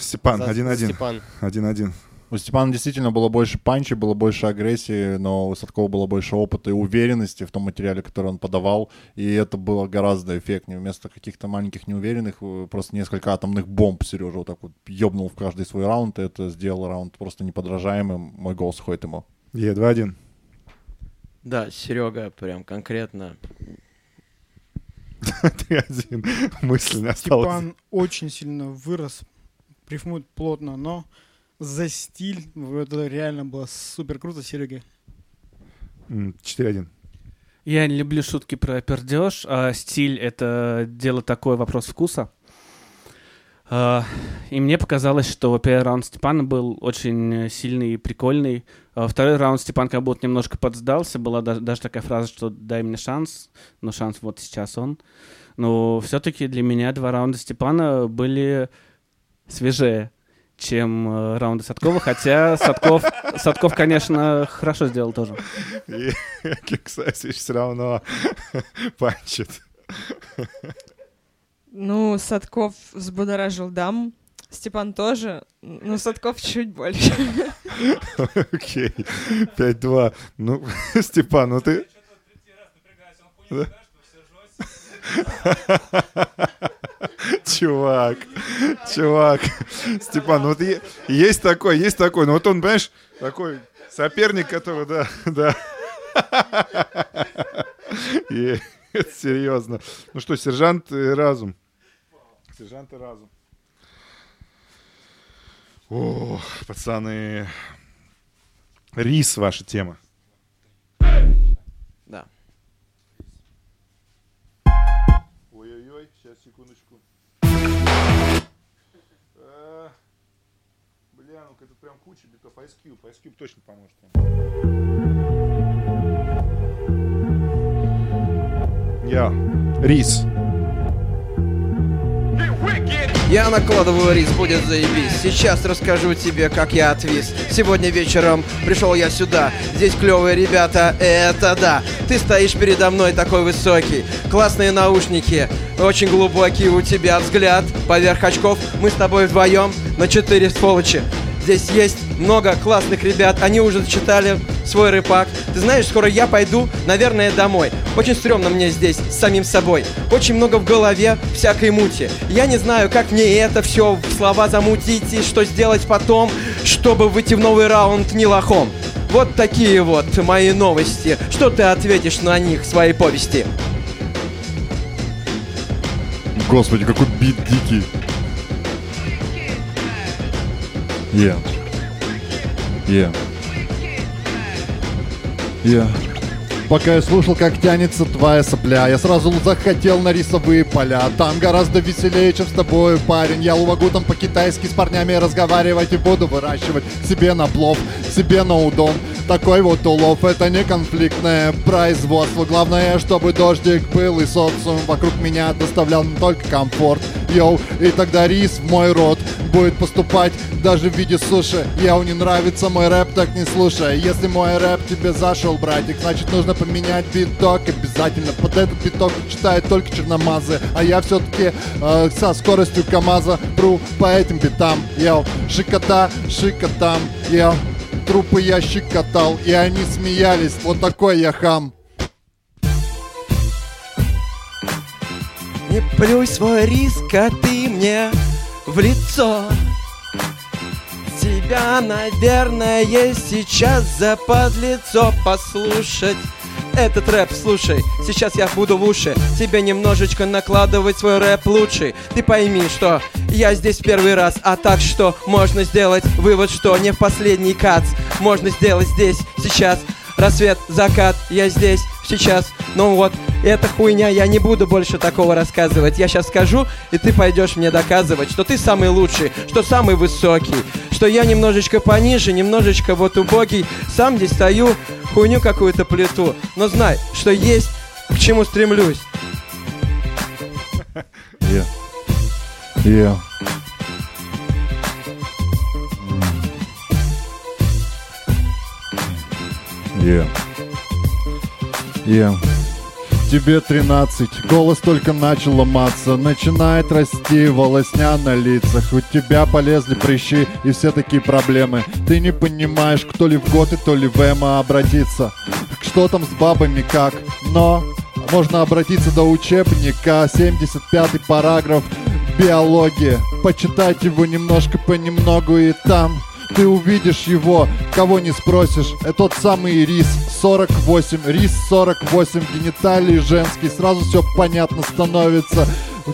Степан За 1-1. Степан. 1-1. У Степана действительно было больше панчи, было больше агрессии, но у Садкова было больше опыта и уверенности в том материале, который он подавал, и это было гораздо эффектнее. Вместо каких-то маленьких неуверенных, э, просто несколько атомных бомб Сережа вот так вот ёбнул в каждый свой раунд, и это сделало раунд просто неподражаемым. Мой голос ходит ему. Е, 2-1. Да, Серега прям конкретно. *laughs* 3-1. Мысль не осталась. Степан очень сильно вырос, рифмует плотно, но за стиль это реально было супер круто, Серега. М, 4-1. Я не люблю шутки про пердеж, а стиль — это дело такое, вопрос вкуса. А, И мне показалось, что первый раунд Степана был очень сильный и прикольный. А Второй раунд Степан как будто немножко подсдался. Была даже, даже такая фраза, что «дай мне шанс», но шанс вот сейчас он. Но все-таки для меня два раунда Степана были свежее, чем э, раунды Садкова. Хотя Садков, Садков, конечно, хорошо сделал тоже. И Кексасич все равно панчит. Ну, Садков взбудоражил дам. Степан тоже, но Садков чуть больше. Окей. 5-2. Ну, *laughs* Степан, ну ты... Да? Чувак, чувак, Степан, вот есть такой, есть такой, ну вот он, понимаешь, такой соперник, который, да, да. Серьезно. Ну что, сержант и разум. Сержант и разум. О, пацаны. Рис ваша тема. Да. Бля, ну это прям куча битов. Ice Cube, Ice Cube точно поможет. Я. Рис. Я накладываю рис, будет заебись. Сейчас расскажу тебе, как я отвис. Сегодня вечером пришел я сюда. Здесь клевые ребята, это да. Ты стоишь передо мной такой высокий. Классные наушники, очень глубокий у тебя взгляд. Поверх очков мы с тобой вдвоем на четыре сволочи. Здесь есть много классных ребят, они уже зачитали свой рэпак. Ты знаешь, скоро я пойду, наверное, домой. Очень стрёмно мне здесь, с самим собой. Очень много в голове всякой мути. Я не знаю, как мне это все слова замутить и что сделать потом, чтобы выйти в новый раунд не лохом. Вот такие вот мои новости. Что ты ответишь на них в своей повести? Господи, какой бит дикий. Е. Е. Я. Пока я слушал, как тянется твоя сопля, я сразу захотел на рисовые поля. Там гораздо веселее, чем с тобой, парень. Я могу там по-китайски с парнями разговаривать и буду выращивать себе на плов, себе на удон. Такой вот улов, это не конфликтное производство. Главное, чтобы дождик был и социум вокруг меня доставлял только комфорт. Йоу, и тогда рис в мой рот будет поступать даже в виде суши. Йоу, не нравится мой рэп, так не слушай. Если мой рэп тебе зашел, братик, значит нужно поменять биток обязательно. Под этот биток читают только черномазы, а я все-таки э, со скоростью КамАЗа пру по этим битам. Йоу, шикота, шикотам, йоу. Трупы я щекотал, и они смеялись. Вот такой я хам. Не плюй свой риск, а ты мне в лицо Тебя, наверное, сейчас западлицо послушать этот рэп, слушай, сейчас я буду в уши. Тебе немножечко накладывать свой рэп лучший. Ты пойми, что я здесь первый раз А так что можно сделать вывод, что не в последний кац. Можно сделать здесь, сейчас. Рассвет, закат, я здесь, сейчас. Ну вот, эта хуйня, я не буду больше такого рассказывать Я сейчас скажу, и ты пойдешь мне доказывать Что ты самый лучший, что самый высокий Что я немножечко пониже, немножечко вот убогий Сам здесь стою, хуйню какую-то плиту Но знай, что есть, к чему стремлюсь Я. Я. Я. Я. Тебе 13, голос только начал ломаться. Начинает расти волосня на лицах. У тебя полезли прыщи и все такие проблемы. Ты не понимаешь, кто ли в готы, то ли в эмо обратиться Что там с бабами, как? Но можно обратиться до учебника. 75 параграф Биология Почитать его немножко понемногу и там ты увидишь его, кого не спросишь. Это тот самый рис 48, рис 48, гениталии женский. Сразу все понятно становится.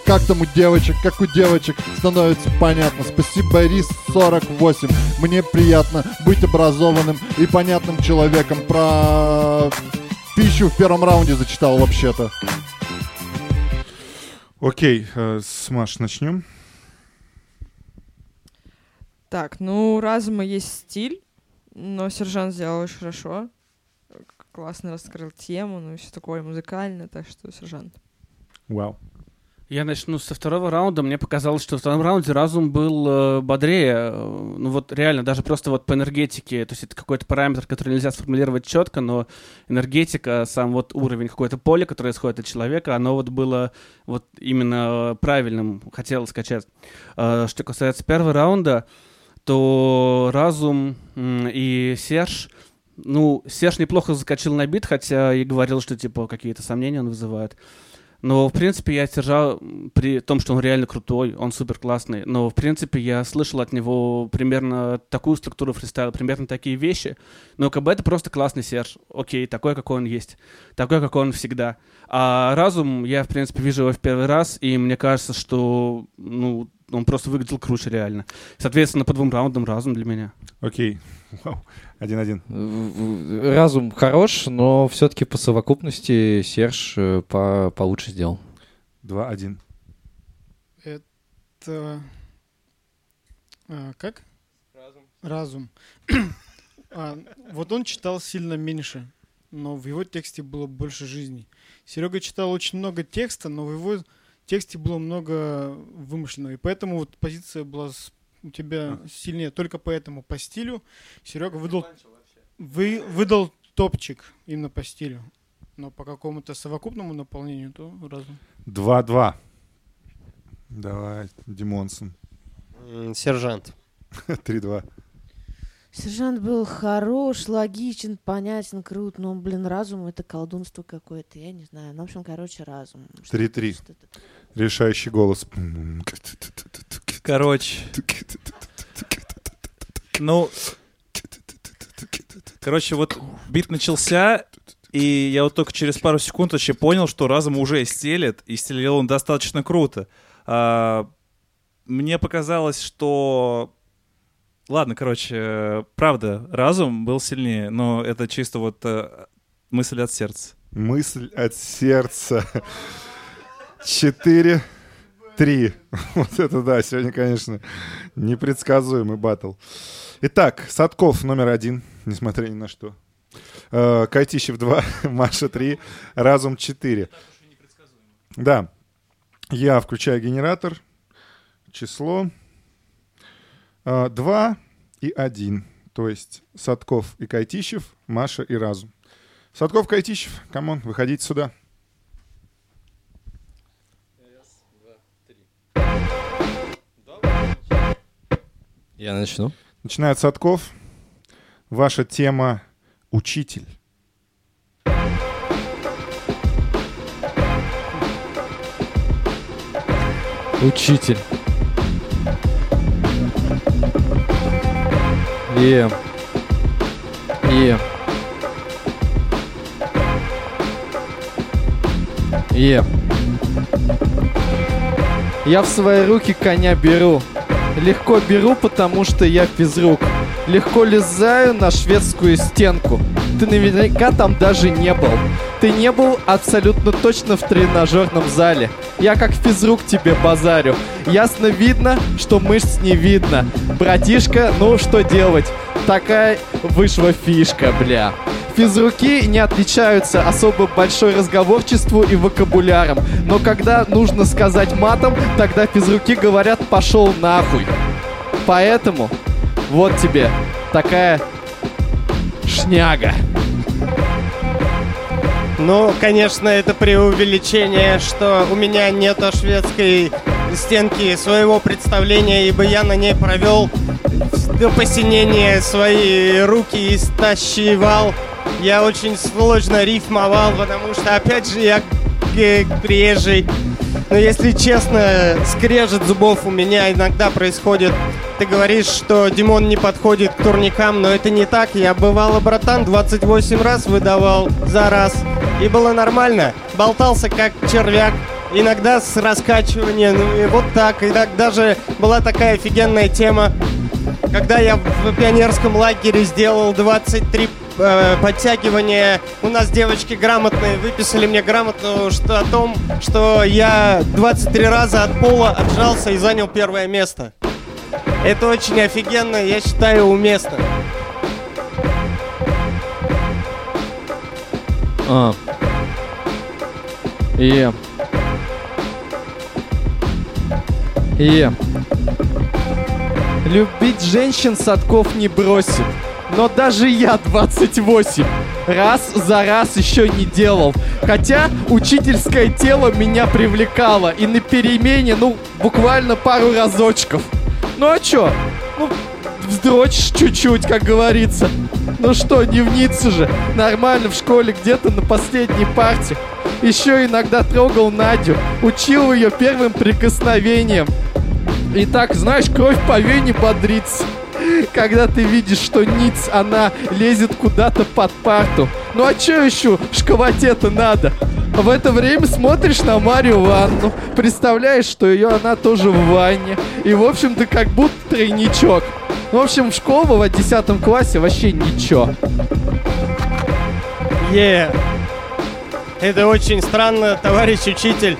Как там у девочек, как у девочек становится понятно. Спасибо, рис 48. Мне приятно быть образованным и понятным человеком. Про пищу в первом раунде зачитал вообще-то. Окей, э, с Маш начнем. Так, ну, разума есть стиль, но сержант сделал очень хорошо. Классно раскрыл тему, ну и все такое музыкальное, так что сержант. Вау. Я начну со второго раунда. Мне показалось, что в втором раунде разум был э, бодрее. Э, Ну вот реально, даже просто вот по энергетике. То есть это какой-то параметр, который нельзя сформулировать четко, но энергетика, сам вот уровень, какое-то поле, которое исходит от человека, оно вот было вот именно э, правильным, хотел скачать. Э, Что касается первого раунда, то разум и Серж... Ну, Серж неплохо закачил на бит, хотя и говорил, что типа какие-то сомнения он вызывает. Но, в принципе, я Сержа при том, что он реально крутой, он супер классный, но, в принципе, я слышал от него примерно такую структуру фристайла, примерно такие вещи. Но бы это просто классный Серж. Окей, такой, какой он есть. Такой, какой он всегда. А разум, я, в принципе, вижу его в первый раз, и мне кажется, что, ну, он просто выглядел круче реально. Соответственно, по двум раундам разум для меня. Окей. Вау. Один-один. Разум хорош, но все-таки по совокупности Серж э, по- получше сделал. Два-один. Это... а, как? Разум. *coughs* А, вот он читал сильно меньше, но в его тексте было больше жизни. Серега читал очень много текста, но в его тексте было много вымышленного. И поэтому вот позиция была с- у тебя сильнее. Только поэтому по стилю Серега выдал, вы, выдал топчик именно по стилю. Но по какому-то совокупному наполнению, то разум. Два-два. Давай, Димонсон. Сержант. *laughs* Три-два. Сержант был хорош, логичен, понятен, крут, но, блин, разум это колдунство какое-то, я не знаю. Ну, в общем, короче, разум. Три-три. что-то такое. Решающий голос. Короче. Ну, короче, вот бит начался, и я вот только через пару секунд вообще понял, что разум уже стелет, и стелил он достаточно круто. А, мне показалось, что... Ладно, короче, правда, разум был сильнее, но это чисто вот э, Мысль от сердца. Мысль от сердца. Четыре, три. Вот это да, сегодня, конечно, непредсказуемый батл. Итак, Садков номер один, несмотря ни на что. Э, Кайтищев 2, *laughs* Маша 3, Разум 4. Да. Я включаю генератор. Число 2 и 1. То есть Садков и Кайтищев, Маша и Разум. Садков, Кайтищев, come on, выходите сюда. Я начну. Начинает Садков. Ваша тема «Учитель». Учитель. Е. Е. Е. Я в свои руки коня беру. Легко беру, потому что я физрук. Легко лезаю на шведскую стенку. Ты наверняка там даже не был. Ты не был абсолютно точно в тренажерном зале. Я как физрук тебе базарю. Ясно видно, что мышц не видно. Братишка, ну что делать? Такая вышла фишка, бля. Физруки не отличаются особо большой разговорчеству и вокабуляром. Но когда нужно сказать матом, тогда физруки говорят «пошел нахуй». Поэтому вот тебе такая шняга. Ну, конечно, это преувеличение, что у меня нет шведской стенки своего представления, ибо я на ней провел до посинения свои руки истощивал. Я очень сложно рифмовал, потому что, опять же, я приезжий. Но если честно, скрежет зубов у меня иногда происходит. Ты говоришь, что Димон не подходит к турникам, но это не так. Я бывало, братан, 28 раз выдавал за раз. И было нормально. Болтался как червяк. Иногда с раскачиванием, ну и вот так. И так даже была такая офигенная тема. Когда я в пионерском лагере сделал 23 э, подтягивания, у нас девочки грамотные выписали мне грамоту что, о том, что я 23 раза от пола отжался и занял первое место. Это очень офигенно, я считаю, уместно. А. Е. Е. Любить женщин Садков не бросит. Но даже я 28 раз за раз еще не делал. Хотя учительское тело меня привлекало. И на перемене, ну, буквально пару разочков. Ну а чё? Ну, вздрочишь чуть-чуть, как говорится. Ну что, не вниться же. Нормально в школе где-то на последней парте. Еще иногда трогал Надю. Учил ее первым прикосновением. И так, знаешь, кровь по вене бодрится. Когда ты видишь, что ниц, она лезет куда-то под парту. Ну а чё еще в школоте-то надо? В это время смотришь на Марию Ванну, представляешь, что ее она тоже в ванне. И, в общем-то, как будто тройничок. В общем, школа в 10 классе вообще ничего. Е. Это очень странно, товарищ учитель.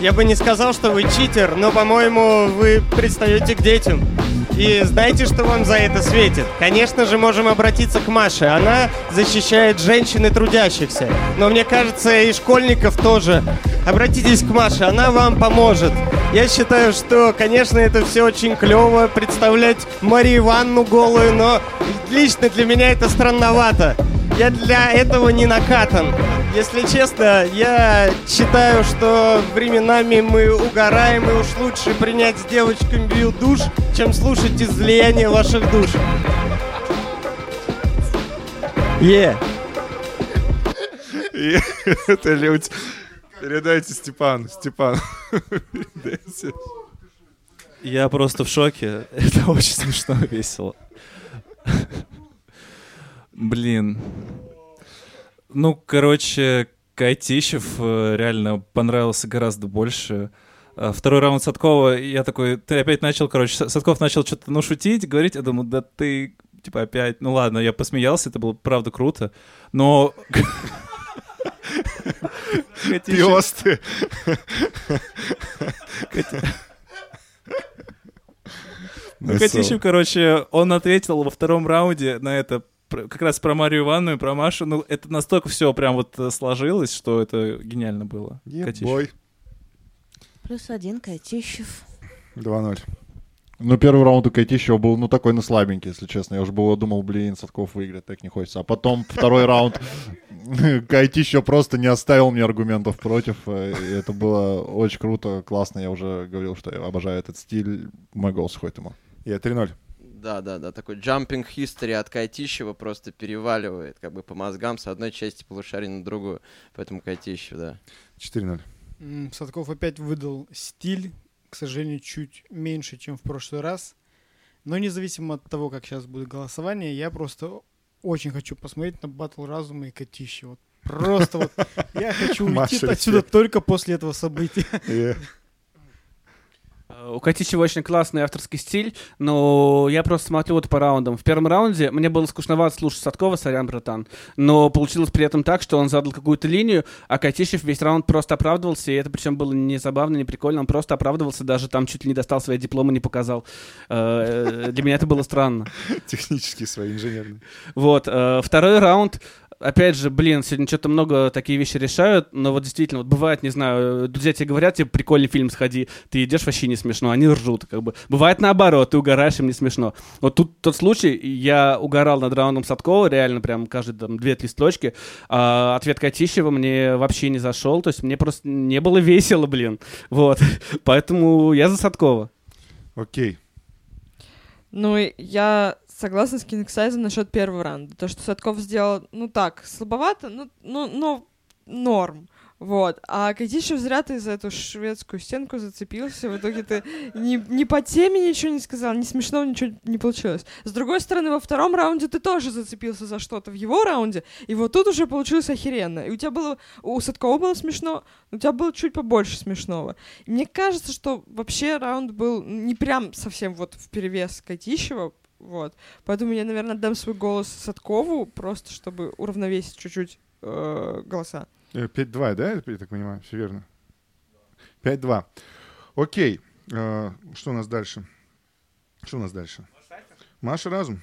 Я бы не сказал, что вы читер, но, по-моему, вы пристаете к детям. И знаете, что вам за это светит? Конечно же, можем обратиться к Маше. Она защищает женщин и трудящихся. Но мне кажется, и школьников тоже. Обратитесь к Маше, она вам поможет. Я считаю, что, конечно, это все очень клево, представлять Марию Ивановну голую, но лично для меня это странновато. Я для этого не накатан. Если честно, я считаю, что временами мы угораем, и уж лучше принять с девочками душ, чем слушать излияние ваших душ. Е. *laughs* Это люди. Передайте Степану. Степан. *laughs* Передайте. Я просто в шоке. *laughs* Это очень смешно и весело. Блин. Ну, короче, Кайтищев э, реально понравился гораздо больше. А Второй раунд Садкова, я такой, ты опять начал, короче, Садков начал что-то, ну, шутить, говорить, я думаю, да ты типа, опять, ну ладно, я посмеялся, это было правда круто, но... Пёс ты. Ну, Катищев, короче, он ответил во втором раунде на это как раз про Марию Ивановну и про Машу. Ну, это настолько все прям вот э, сложилось, что это гениально было. Катищев. Бой. Плюс один Катищев. 2-0. Ну, первый раунд у Кайтищева был, ну, такой, ну, слабенький, если честно. Я уже было думал, блин, Садков выиграет, так не хочется. А потом второй раунд *laughs* Кайтищев просто не оставил мне аргументов против. э, И это было очень круто, классно. Я уже говорил, что я обожаю этот стиль. Мой голос ходит ему. Я 3-0. Да, да, да, такой jumping history от Кайтищева просто переваливает как бы по мозгам с одной части полушария на другую. Поэтому Кайтищев, да. 4-0. М, Садков опять выдал стиль, к сожалению, чуть меньше, чем в прошлый раз. Но независимо от того, как сейчас будет голосование, я просто очень хочу посмотреть на батл разума и Катища. Вот просто вот я хочу *laughs* уйти отсюда только после этого события. Э, Э, У Катищева очень классный авторский стиль, но я просто смотрю вот по раундам. В первом раунде мне было скучновато слушать Садкова, сорян, братан, но получилось при этом так, что он задал какую-то линию, а Катищев весь раунд просто оправдывался, и это причем было не забавно, не прикольно, он просто оправдывался, даже там чуть ли не достал свои дипломы, не показал. Э, Для меня это было странно. Технические свои, инженерные. Вот, э, второй раунд. Опять же, блин, сегодня что-то много такие вещи решают, но вот действительно, вот бывает, не знаю, друзья тебе говорят, тебе прикольный фильм сходи, ты идешь, вообще не смешно, они ржут, как бы. Бывает наоборот, ты угораешь, им не смешно. Вот тут тот случай, я угорал над раундом Садкова, реально прям каждые там две-три строчки, а ответ Катищева мне вообще не зашел, то есть мне просто не было весело, блин. Вот, *laughs* поэтому я за Садкова. Окей. Ну, я согласна с Кингсайзом насчет первого раунда. То, что Садков сделал, ну так, слабовато, ну, ну, ну норм. Вот. А Катищев зря ты за эту шведскую стенку зацепился. В итоге ты не, не по теме ничего не сказал, ни смешного ничего не получилось. С другой стороны, во втором раунде ты тоже зацепился за что-то в его раунде, и вот тут уже получилось охеренно. И у тебя было, у Садкова было смешно, у тебя было чуть побольше смешного. И мне кажется, что вообще раунд был не прям совсем вот в перевес Катищева, вот. Поэтому я, наверное, отдам свой голос Садкову, просто чтобы уравновесить чуть-чуть э, голоса. Э, 5-2, да, я так понимаю? Все верно. 5-2. Окей. Э, Что у нас дальше? Что у нас дальше? Маша Разум.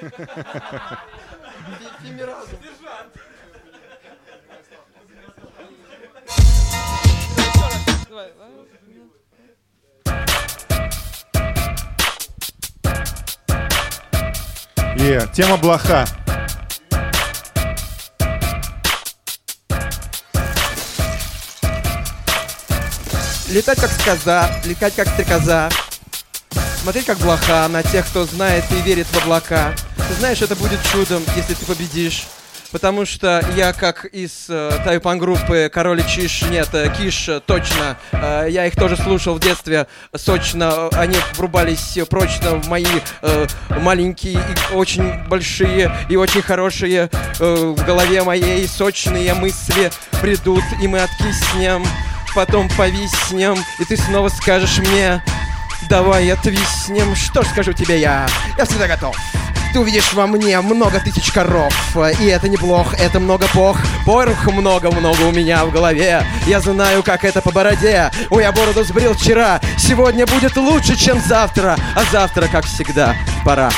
*laughs* И тема блоха. Летать как сказа, летать как стрекоза. Смотреть как блоха на тех, кто знает и верит в облака. Ты знаешь, это будет чудом, если ты победишь. Потому что я как из э, тайпан-группы Король и Чиш, нет, э, Киш, э, точно. Э, я их тоже слушал в детстве сочно. э, Они врубались прочно в мои э, маленькие и очень большие и очень хорошие э, в голове моей сочные мысли придут, и мы откиснем потом повиснем, и ты снова скажешь мне Давай отвиснем, что скажу тебе я Я всегда готов ты увидишь во мне много тысяч коров. И это неплохо, это много пох. Порох много-много у меня в голове. Я знаю, как это по бороде. Ой, я бороду сбрил вчера. Сегодня будет лучше, чем завтра. А завтра, как всегда, пора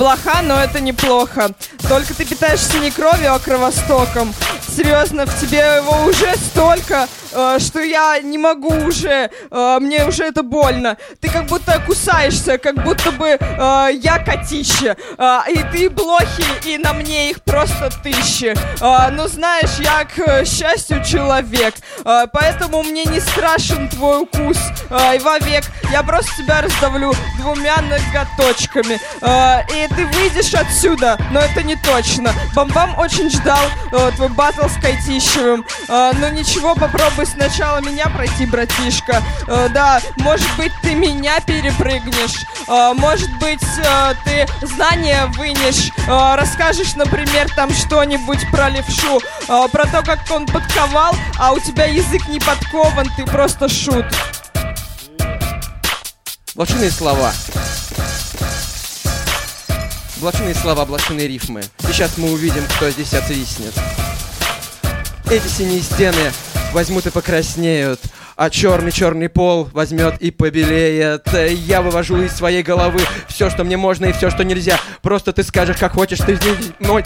блоха, но это неплохо. Только ты питаешься не кровью, а кровостоком. Серьезно, в тебе его уже столько, что я не могу уже, э, мне уже это больно. Ты как будто кусаешься, как будто бы э, я котище. Э, и ты блохи, и на мне их просто тысячи. Э, но знаешь, я, к э, счастью, человек. Э, поэтому мне не страшен твой укус. Э, и вовек я просто тебя раздавлю двумя ноготочками. Э, и ты выйдешь отсюда, но это не точно. Бамбам очень ждал э, твой батл с Кайтищевым. Э, но ничего, попробуй бы сначала меня пройти, братишка. Э, да, может быть, ты меня перепрыгнешь. Э, может быть, э, ты знания вынешь. Э, расскажешь, например, там что-нибудь про левшу. э, про то, как он подковал, а у тебя язык не подкован, ты просто шут. Блошиные слова. Блошиные слова, блошиные рифмы. Сейчас мы увидим, кто здесь отвиснет. Эти синие стены возьмут и покраснеют, а черный-черный пол возьмет и побелеет. Я вывожу из своей головы все, что мне можно и все, что нельзя. Просто ты скажешь, как хочешь, ты здесь... Мой...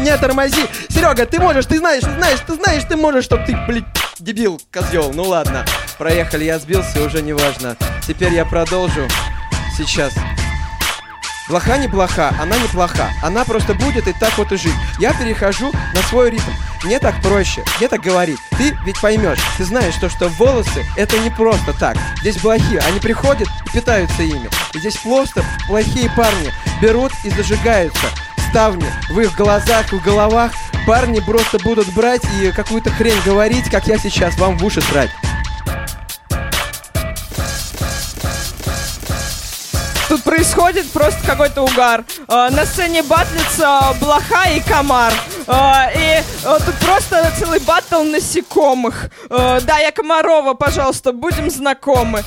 Не тормози! Серега, ты можешь, ты знаешь, ты знаешь, ты знаешь, ты можешь, чтоб ты, блядь, дебил, козел. Ну ладно, проехали, я сбился, уже не важно. Теперь я продолжу. Сейчас. Плоха не плоха, она не плоха. Она просто будет и так вот и жить. Я перехожу на свой ритм. Мне так проще, мне так говорить. Ты ведь поймешь, ты знаешь, что, что волосы это не просто так. Здесь плохие, они приходят и питаются ими. И здесь просто плохие парни берут и зажигаются. Ставни в их глазах, в головах. Парни просто будут брать и какую-то хрень говорить, как я сейчас вам в уши срать. Тут происходит просто какой-то угар. Э, на сцене батлится блоха и комар. Э, и э, тут просто целый баттл насекомых. Да, я Комарова, пожалуйста, будем знакомы.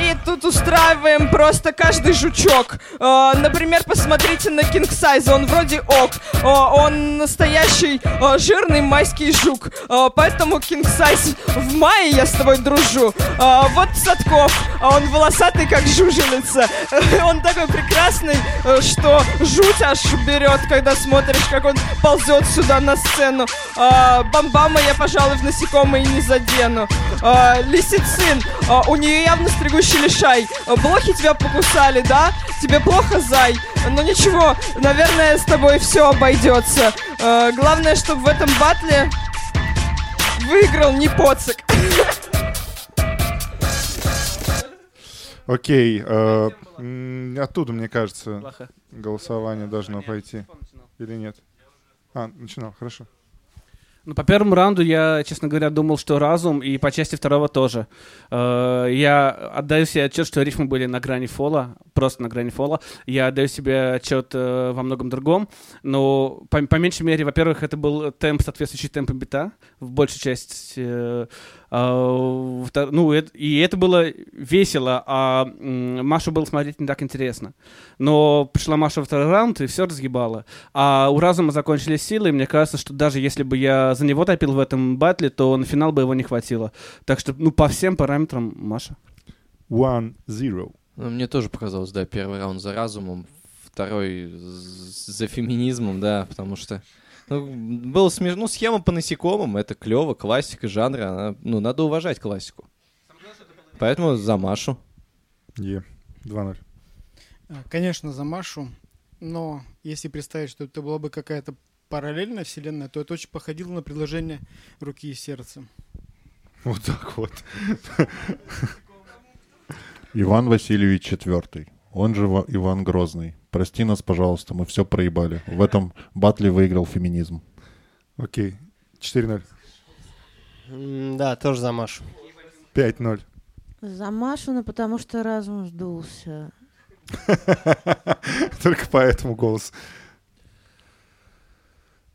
И тут устраиваем просто каждый жучок. Например, посмотрите на King Size, он вроде ок. Он настоящий жирный майский жук. Поэтому King Size в мае я с тобой дружу. Вот Садков, а он волосатый, как жужелица. *laughs* Он такой прекрасный, э, что жуть аж берет, когда смотришь, как он ползет сюда на сцену. А, Бамбама я, пожалуй, в насекомые не задену. А, Лисицин, а, у нее явно стригущий лишай. А, Блохи тебя покусали, да? Тебе плохо, зай? Но ничего, наверное, с тобой все обойдется. Главное, чтобы в этом батле выиграл не поцик. *laughs* Окей. э, Оттуда, мне кажется, Плохо. голосование должно пойти. Или нет? А, начинал, хорошо. Ну, по первому раунду я, честно говоря, думал, что разум, и по части второго тоже. Э, Я отдаю себе отчет, что рифмы были на грани фола, просто на грани фола. Я отдаю себе отчет э, во многом другом, но по, по меньшей мере, во-первых, это был темп, соответствующий темпу бита, в большей части. А, втор- ну, это- и это было весело, а Машу было смотреть не так интересно. Но пришла Маша во второй раунд и все разгибала. А у разума закончились силы, и мне кажется, что даже если бы я за него топил в этом батле, то на финал бы его не хватило. Так что, ну, по всем параметрам Маша. One zero. Ну, Мне тоже показалось, да, первый раунд за разумом, второй за феминизмом, да, потому что ну, было смешно. Ну, схема по насекомым, это клево, классика жанра, она- ну, надо уважать классику. Поэтому за Машу. Е. 2-0. А, Конечно, за Машу, но если представить, что это была бы какая-то параллельная вселенная, то это очень походило на предложение руки и сердца. Вот так вот. *laughs* Иван Васильевич IV. Он же Ва- Иван Грозный. Прости нас, пожалуйста, мы все проебали. В этом батле выиграл феминизм. Окей. 4-0. М, Да, тоже за Машу. 5-0. За Машу, ну потому что разум сдулся. *laughs* Только поэтому голос.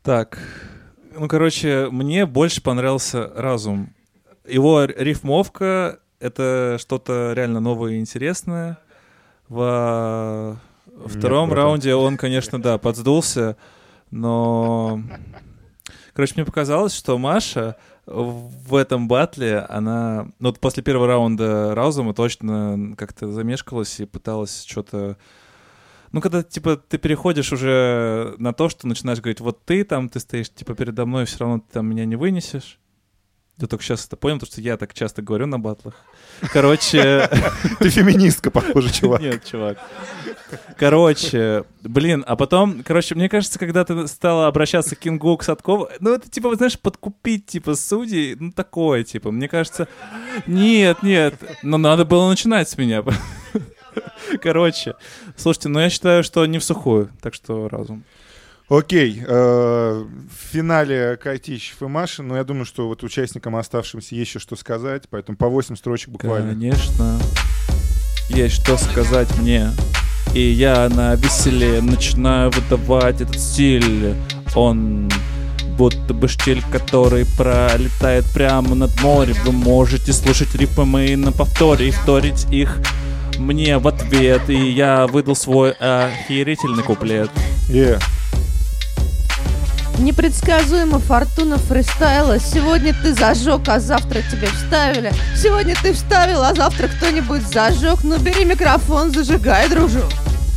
Так, ну, короче, мне больше понравился разум. Его рифмовка — это что-то реально новое и интересное. Во втором раунде он, конечно, да, подсдулся, но... Короче, мне показалось, что Маша в этом батле, она... Ну, вот после первого раунда разума точно как-то замешкалась и пыталась что-то ну, когда, типа, ты переходишь уже на то, что начинаешь говорить, вот ты там, ты стоишь, типа, передо мной, все равно ты там меня не вынесешь. Я только сейчас это понял, потому что я так часто говорю на батлах. Короче... *laughs* Ты феминистка, похоже, чувак. Нет, чувак. Короче, блин, а потом, короче, мне кажется, когда ты стала обращаться к Кингу, к Садкову, ну, это, типа, знаешь, подкупить, типа, судей, ну, такое, типа, мне кажется, нет, нет, но надо было начинать с меня. *laughs* Короче, слушайте, ну, я считаю, что не в сухую, так что разум. Окей, э, в финале Кайтищев и Маша, но я думаю, что вот участникам оставшимся есть еще что сказать, поэтому по 8 строчек буквально. Конечно. Есть что сказать мне. И я на веселе начинаю выдавать этот стиль. Он будто бы штиль, который пролетает прямо над морем. Вы можете слушать рифы мои на повторе и вторить их мне в ответ. И я выдал свой охерительный куплет. Yeah. Непредсказуема фортуна фристайла. Сегодня ты зажег, а завтра тебе вставили. Сегодня ты вставил, а завтра кто-нибудь зажег. Ну бери микрофон, зажигай, дружок.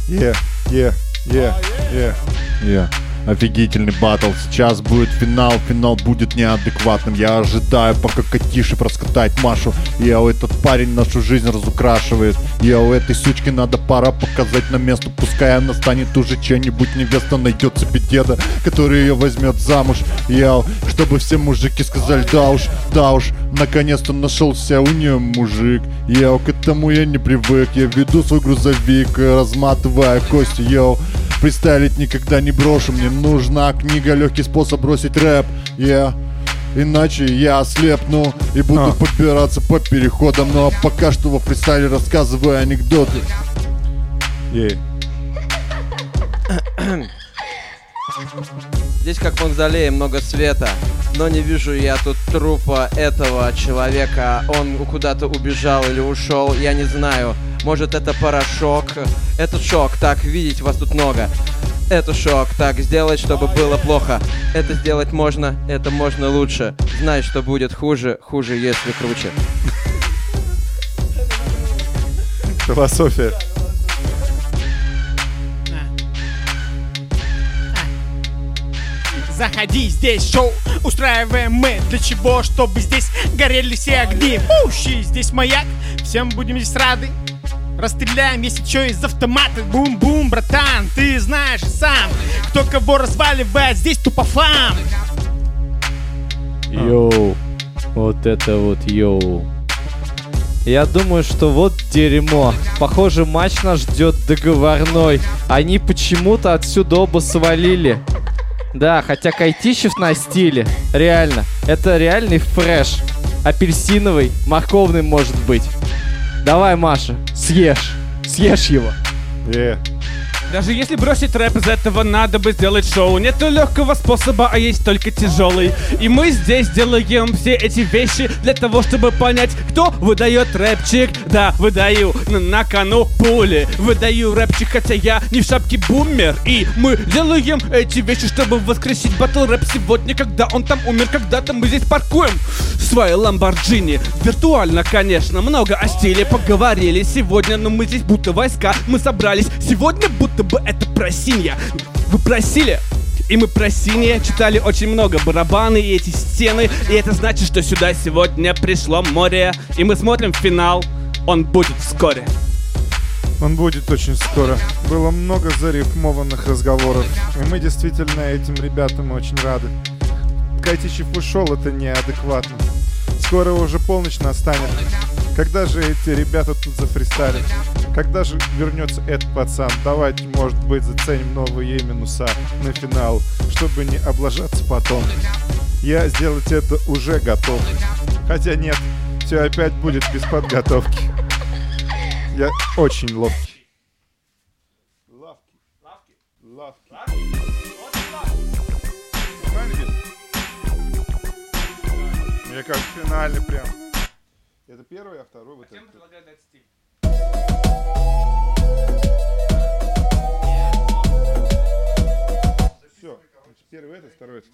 Yeah, yeah, yeah, yeah. Yeah. Офигительный батл. Сейчас будет финал. Финал будет неадекватным. Я ожидаю, пока Катишев раскатает Машу. Я у этот парень нашу жизнь разукрашивает. Я у этой сучки надо пора показать на место. Пускай она станет уже чья-нибудь невеста. Найдет себе деда, который ее возьмет замуж. Я, чтобы все мужики сказали, да уж, да уж, наконец-то нашелся у нее мужик. Я к этому я не привык. Я веду свой грузовик, разматывая кости. Йоу, Фристайлить никогда не брошу Мне нужна книга, легкий способ бросить рэп Я... Иначе я ослепну и буду А. подбираться по переходам Ну а пока что во фристайле рассказываю анекдоты yeah. Здесь как в мавзолее много света, но не вижу я тут трупа этого человека. Он куда-то убежал или ушел, я не знаю. Может это порошок? Это шок, так, видеть вас тут много. Это шок, так, сделать, чтобы было плохо. Это сделать можно, это можно лучше. Знай, что будет хуже, хуже, если круче. Философия. Заходи, здесь шоу устраиваем мы Для чего? Чтобы здесь горели все огни Пущи, здесь маяк, всем будем здесь рады Расстреляем, если чё, из автомата Бум-бум, братан, ты знаешь сам Кто кого разваливает, здесь тупофам Йоу. Вот это вот йоу. Я думаю, что вот дерьмо. Похоже, матч нас ждет договорной. Они почему-то отсюда оба свалили. Да, хотя Кайтищев на стиле. Реально. Это реальный fresh. Апельсиновый, морковный может быть. Давай, Маша, съешь. Съешь его. Yeah. Даже если бросить рэп, из этого надо бы сделать шоу. Нету легкого способа, а есть только тяжелый. И мы здесь делаем все эти вещи для того, чтобы понять, кто выдает рэпчик. Да, выдаю на, на кону пули. Выдаю рэпчик, хотя я не в шапке бумер. И мы делаем эти вещи, чтобы воскресить батл рэп сегодня, когда он там умер. Когда-то мы здесь паркуем свои ламборджини. Виртуально, конечно, много о стиле поговорили сегодня, но мы здесь будто войска. Мы собрались сегодня, будто бы это просинья. Вы просили? И мы про синее читали очень много барабаны и эти стены И это значит, что сюда сегодня пришло море И мы смотрим финал, он будет вскоре Он будет очень скоро. Было много зарифмованных разговоров. И мы действительно этим ребятам очень рады. Кайтичев ушел, это неадекватно. Скоро уже полночь настанет. Когда же эти ребята тут зафристайлят? Когда же вернется этот пацан? Давайте, может быть, заценим новые минуса на финал, чтобы не облажаться потом. Я сделать это уже готов. Хотя нет, все опять будет без подготовки. Я очень. Ловкий. Мне кажется, финальный прям. Это первый, а второй вот этот. Все. Первый этот, второй этот.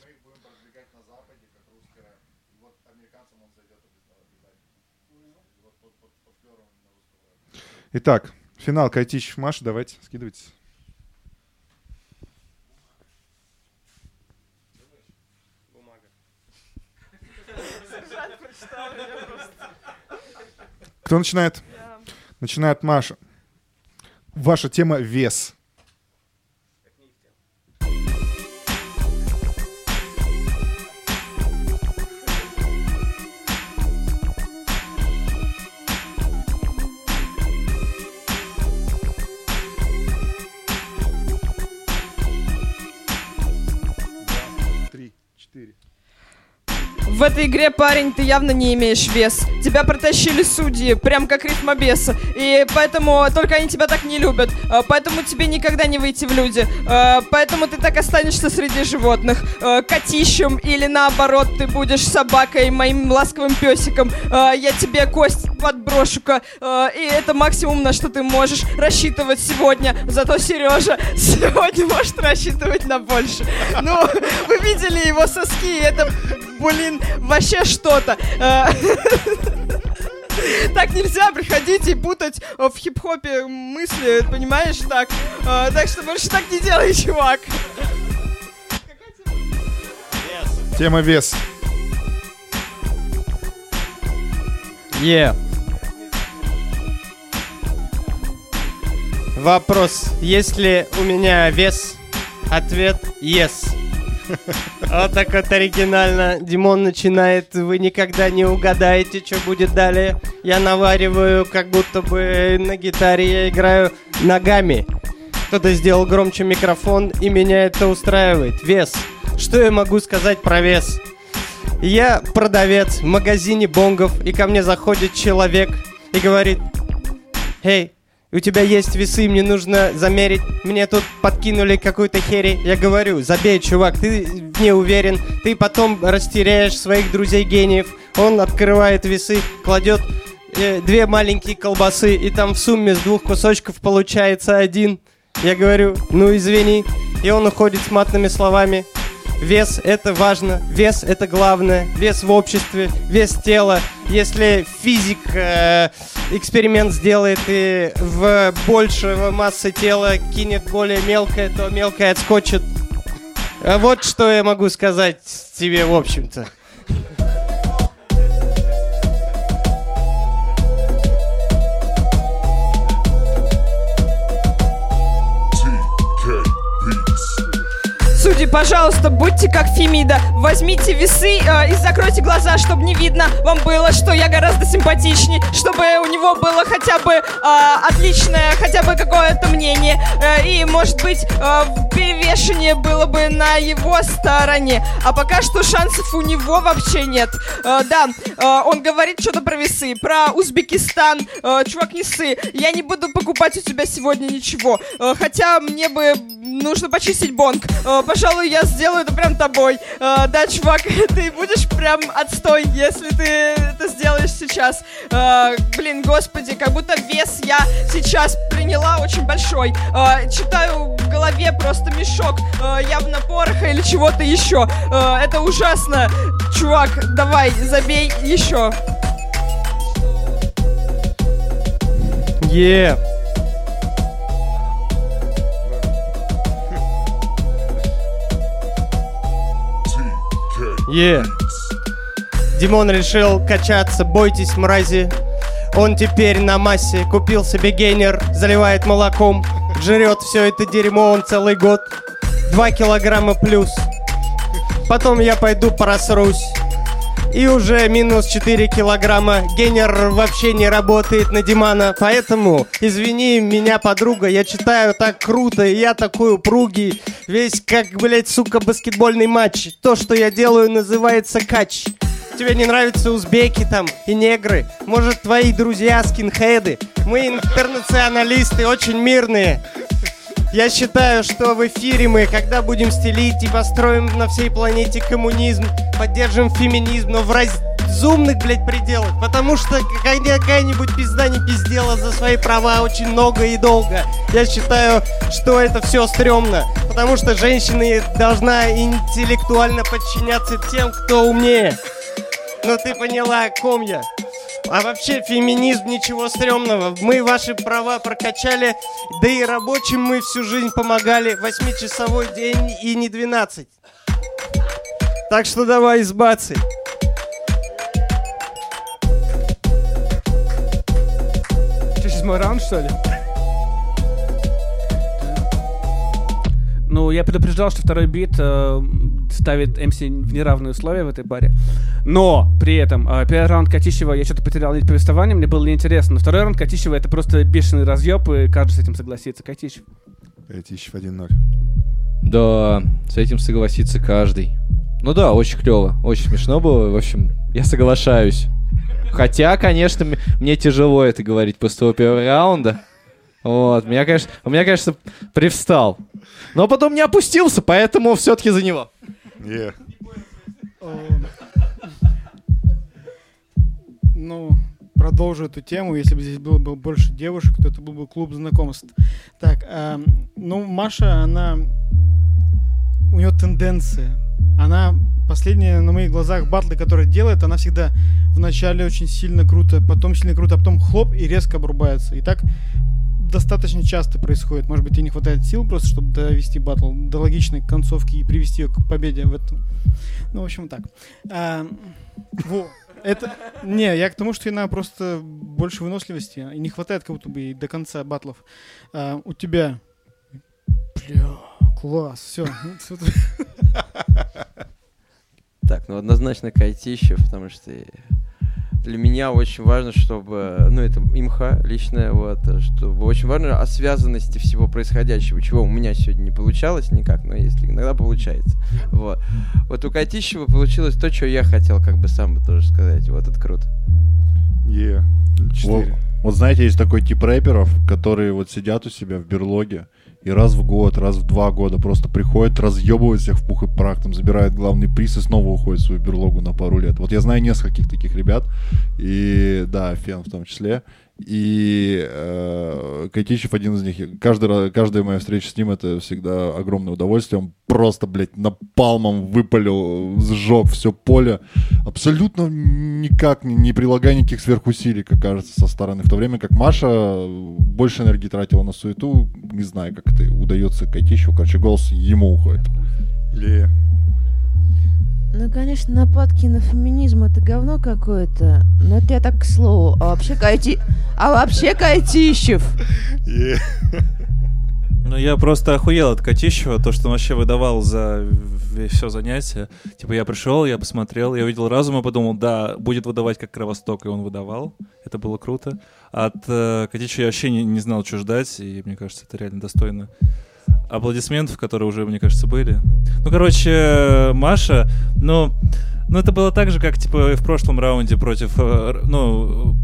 Итак, финал Кайтищев Маша, давайте, скидывайте. Кто начинает? Начинает Маша. Ваша тема вес. Этой игре, парень, ты явно не имеешь вес. Тебя протащили судьи, прям как ритмобеса. И поэтому только они тебя так не любят. А, Поэтому тебе никогда не выйти в люди. А, Поэтому ты так останешься среди животных. А, Котищем или наоборот, ты будешь собакой, моим ласковым песиком. Я тебе кость подброшу-ка. И это максимум, на что ты можешь рассчитывать сегодня. Зато Сережа сегодня может рассчитывать на больше. Ну, вы видели его соски, это, блин, вообще что-то. А, Так нельзя приходить и путать э, в хип-хопе мысли, понимаешь, так. А, Так что больше так не делай, чувак. Тема вес. Е. Вопрос. Есть ли у меня вес? Ответ yes. Вот так вот оригинально. Димон начинает, вы никогда не угадаете, что будет далее. Я навариваю, как будто бы на гитаре я играю ногами. Кто-то сделал громче микрофон, и меня это устраивает. Вес. Что я могу сказать про вес? Я продавец в магазине бонгов, и ко мне заходит человек и говорит, «Эй, у тебя есть весы, мне нужно замерить. Мне тут подкинули какую-то хери. Я говорю, забей, чувак, ты не уверен. Ты потом растеряешь своих друзей-гениев. Он открывает весы, кладет э, две маленькие колбасы, и там в сумме с двух кусочков получается один. Я говорю, ну извини. И он уходит с матными словами. Вес это важно, вес это главное, вес в обществе, вес тела. Если физик э, эксперимент сделает и в большего массы тела кинет более мелкое, то мелкое отскочит. А вот что я могу сказать тебе, в общем-то. Судьи, пожалуйста, будьте как Фемида. Возьмите весы э, и закройте глаза, чтобы не видно вам было, что я гораздо симпатичнее, чтобы у него было хотя бы э, отличное, хотя бы какое-то мнение. Э, и, может быть, э, перевешение было бы на его стороне. А пока что шансов у него вообще нет. Э, да, э, он говорит что-то про весы, про Узбекистан. Э, чувак, не ссы. Я не буду покупать у тебя сегодня ничего. Э, хотя мне бы нужно почистить бонг. Э, пожалуй, я сделаю это прям тобой. Э, да, чувак, *laughs* ты будешь прям отстой, если ты это сделаешь сейчас. Э, блин, господи, как будто вес я сейчас приняла очень большой. Э, читаю в голове просто мешок. Э, явно пороха или чего-то еще. Э, это ужасно. Чувак, давай, забей еще. Е. Е. Димон решил качаться, бойтесь мрази. Он теперь на массе, купил себе гейнер, заливает молоком, жрет все это дерьмо он целый год. Два килограмма плюс. Потом я пойду просрусь. И уже минус 4 килограмма. Гейнер вообще не работает на Димана. Поэтому, извини меня, подруга, я читаю так круто, и я такой упругий. Весь как, блять, сука, баскетбольный матч. То, что я делаю, называется кач. Тебе не нравятся узбеки там и негры? Может, твои друзья скинхеды? Мы интернационалисты, очень мирные. Я считаю, что в эфире мы, когда будем стелить и построим на всей планете коммунизм, поддержим феминизм, но в разумных, блядь, пределах. Потому что какая- какая-нибудь пизда не пиздела за свои права очень много и долго. Я считаю, что это все стрёмно. Потому что женщина должна интеллектуально подчиняться тем, кто умнее. Но ты поняла, о ком я. А вообще феминизм ничего стрёмного. Мы ваши права прокачали, да и рабочим мы всю жизнь помогали. Восьмичасовой день и не 12. Так что давай избаться. Что, сейчас мой раунд, что ли? Ну, я предупреждал, что второй бит э, ставит МС в неравные условия в этой паре. Но при этом э, первый раунд Катищева я что-то потерял нить повествования, мне было неинтересно. Но второй раунд Катищева это просто бешеный разъеб, и каждый с этим согласится. Катищев. Тысяч в 1-0. Да, с этим согласится каждый. Ну да, очень клево, очень смешно было. В общем, я соглашаюсь. Хотя, конечно, мне тяжело это говорить после того первого раунда. Вот, меня, конечно, у меня, конечно, привстал. Но потом не опустился, поэтому все-таки за него. Yeah. Ну, продолжу эту тему. Если бы здесь было бы больше девушек, то это был бы клуб знакомств. Так, эм, ну, Маша, она... У нее тенденция. Она последние на моих глазах батлы, которые делает, она всегда вначале очень сильно круто, потом сильно круто, а потом хлоп и резко обрубается. И так достаточно часто происходит. Может быть, ей не хватает сил просто, чтобы довести батл до логичной концовки и привести ее к победе в этом. Ну, в общем, так. А, во. Это... Не, я к тому, что надо просто больше выносливости. И не хватает как будто бы ей до конца батлов. А, у тебя... Бля, класс, все. Так, ну однозначно Кайтищев, потому что для меня очень важно, чтобы, ну это имха личная, вот, чтобы очень важно о связанности всего происходящего, чего у меня сегодня не получалось никак, но если иногда получается, вот. Вот у Кайтищева получилось то, что я хотел, как бы сам бы тоже сказать, вот это круто. Yeah. Вот, вот знаете, есть такой тип рэперов, которые вот сидят у себя в берлоге и раз в год, раз в два года просто приходят, разъебывают всех в пух и прах, там забирают главный приз и снова уходят в свою берлогу на пару лет. Вот я знаю нескольких таких ребят, и да, Фен в том числе. И э, Кайтичев один из них. Каждый, каждая моя встреча с ним это всегда огромное удовольствие. Он просто, блядь, напалмом выпалил, сжег все поле. Абсолютно никак не, не прилагая никаких сверхусилий, как кажется, со стороны. В то время как Маша больше энергии тратила на суету. Не знаю, как это удается Кайтищеву. Короче, голос ему уходит. Yeah. Ну, конечно, нападки на феминизм это говно какое-то. Но это я так к слову. А вообще Кайти... А вообще Кайтищев. *laughs* Ну, я просто охуел от Котищева, то, что он вообще выдавал за все занятие. Типа, я пришел, я посмотрел, я увидел разум и подумал, да, будет выдавать как Кровосток, и он выдавал. Это было круто. От э, Котищева я вообще не, не знал, что ждать, и мне кажется, это реально достойно аплодисментов, которые уже, мне кажется, были. Ну, короче, Маша, ну, ну это было так же, как, типа, в прошлом раунде против, э, ну,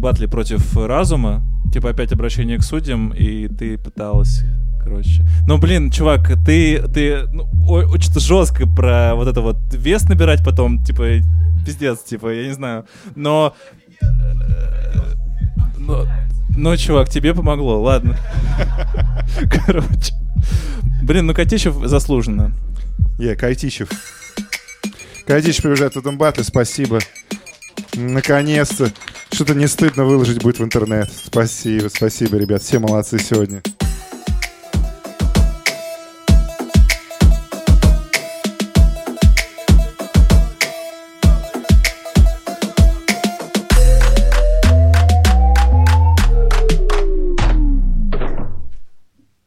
батли против разума, типа, опять обращение к судьям, и ты пыталась, короче. Ну, блин, чувак, ты, ты ну, очень жестко про вот это вот вес набирать потом, типа, пиздец, типа, я не знаю. Но... э, Но, но, чувак, тебе помогло, ладно. *laughs* Короче. Блин, ну Котищев заслуженно. Yeah, Кайтищев. Кайтищев приезжает в этом батле, спасибо. Наконец-то. Что-то не стыдно выложить будет в интернет. Спасибо, спасибо, ребят. Все молодцы сегодня.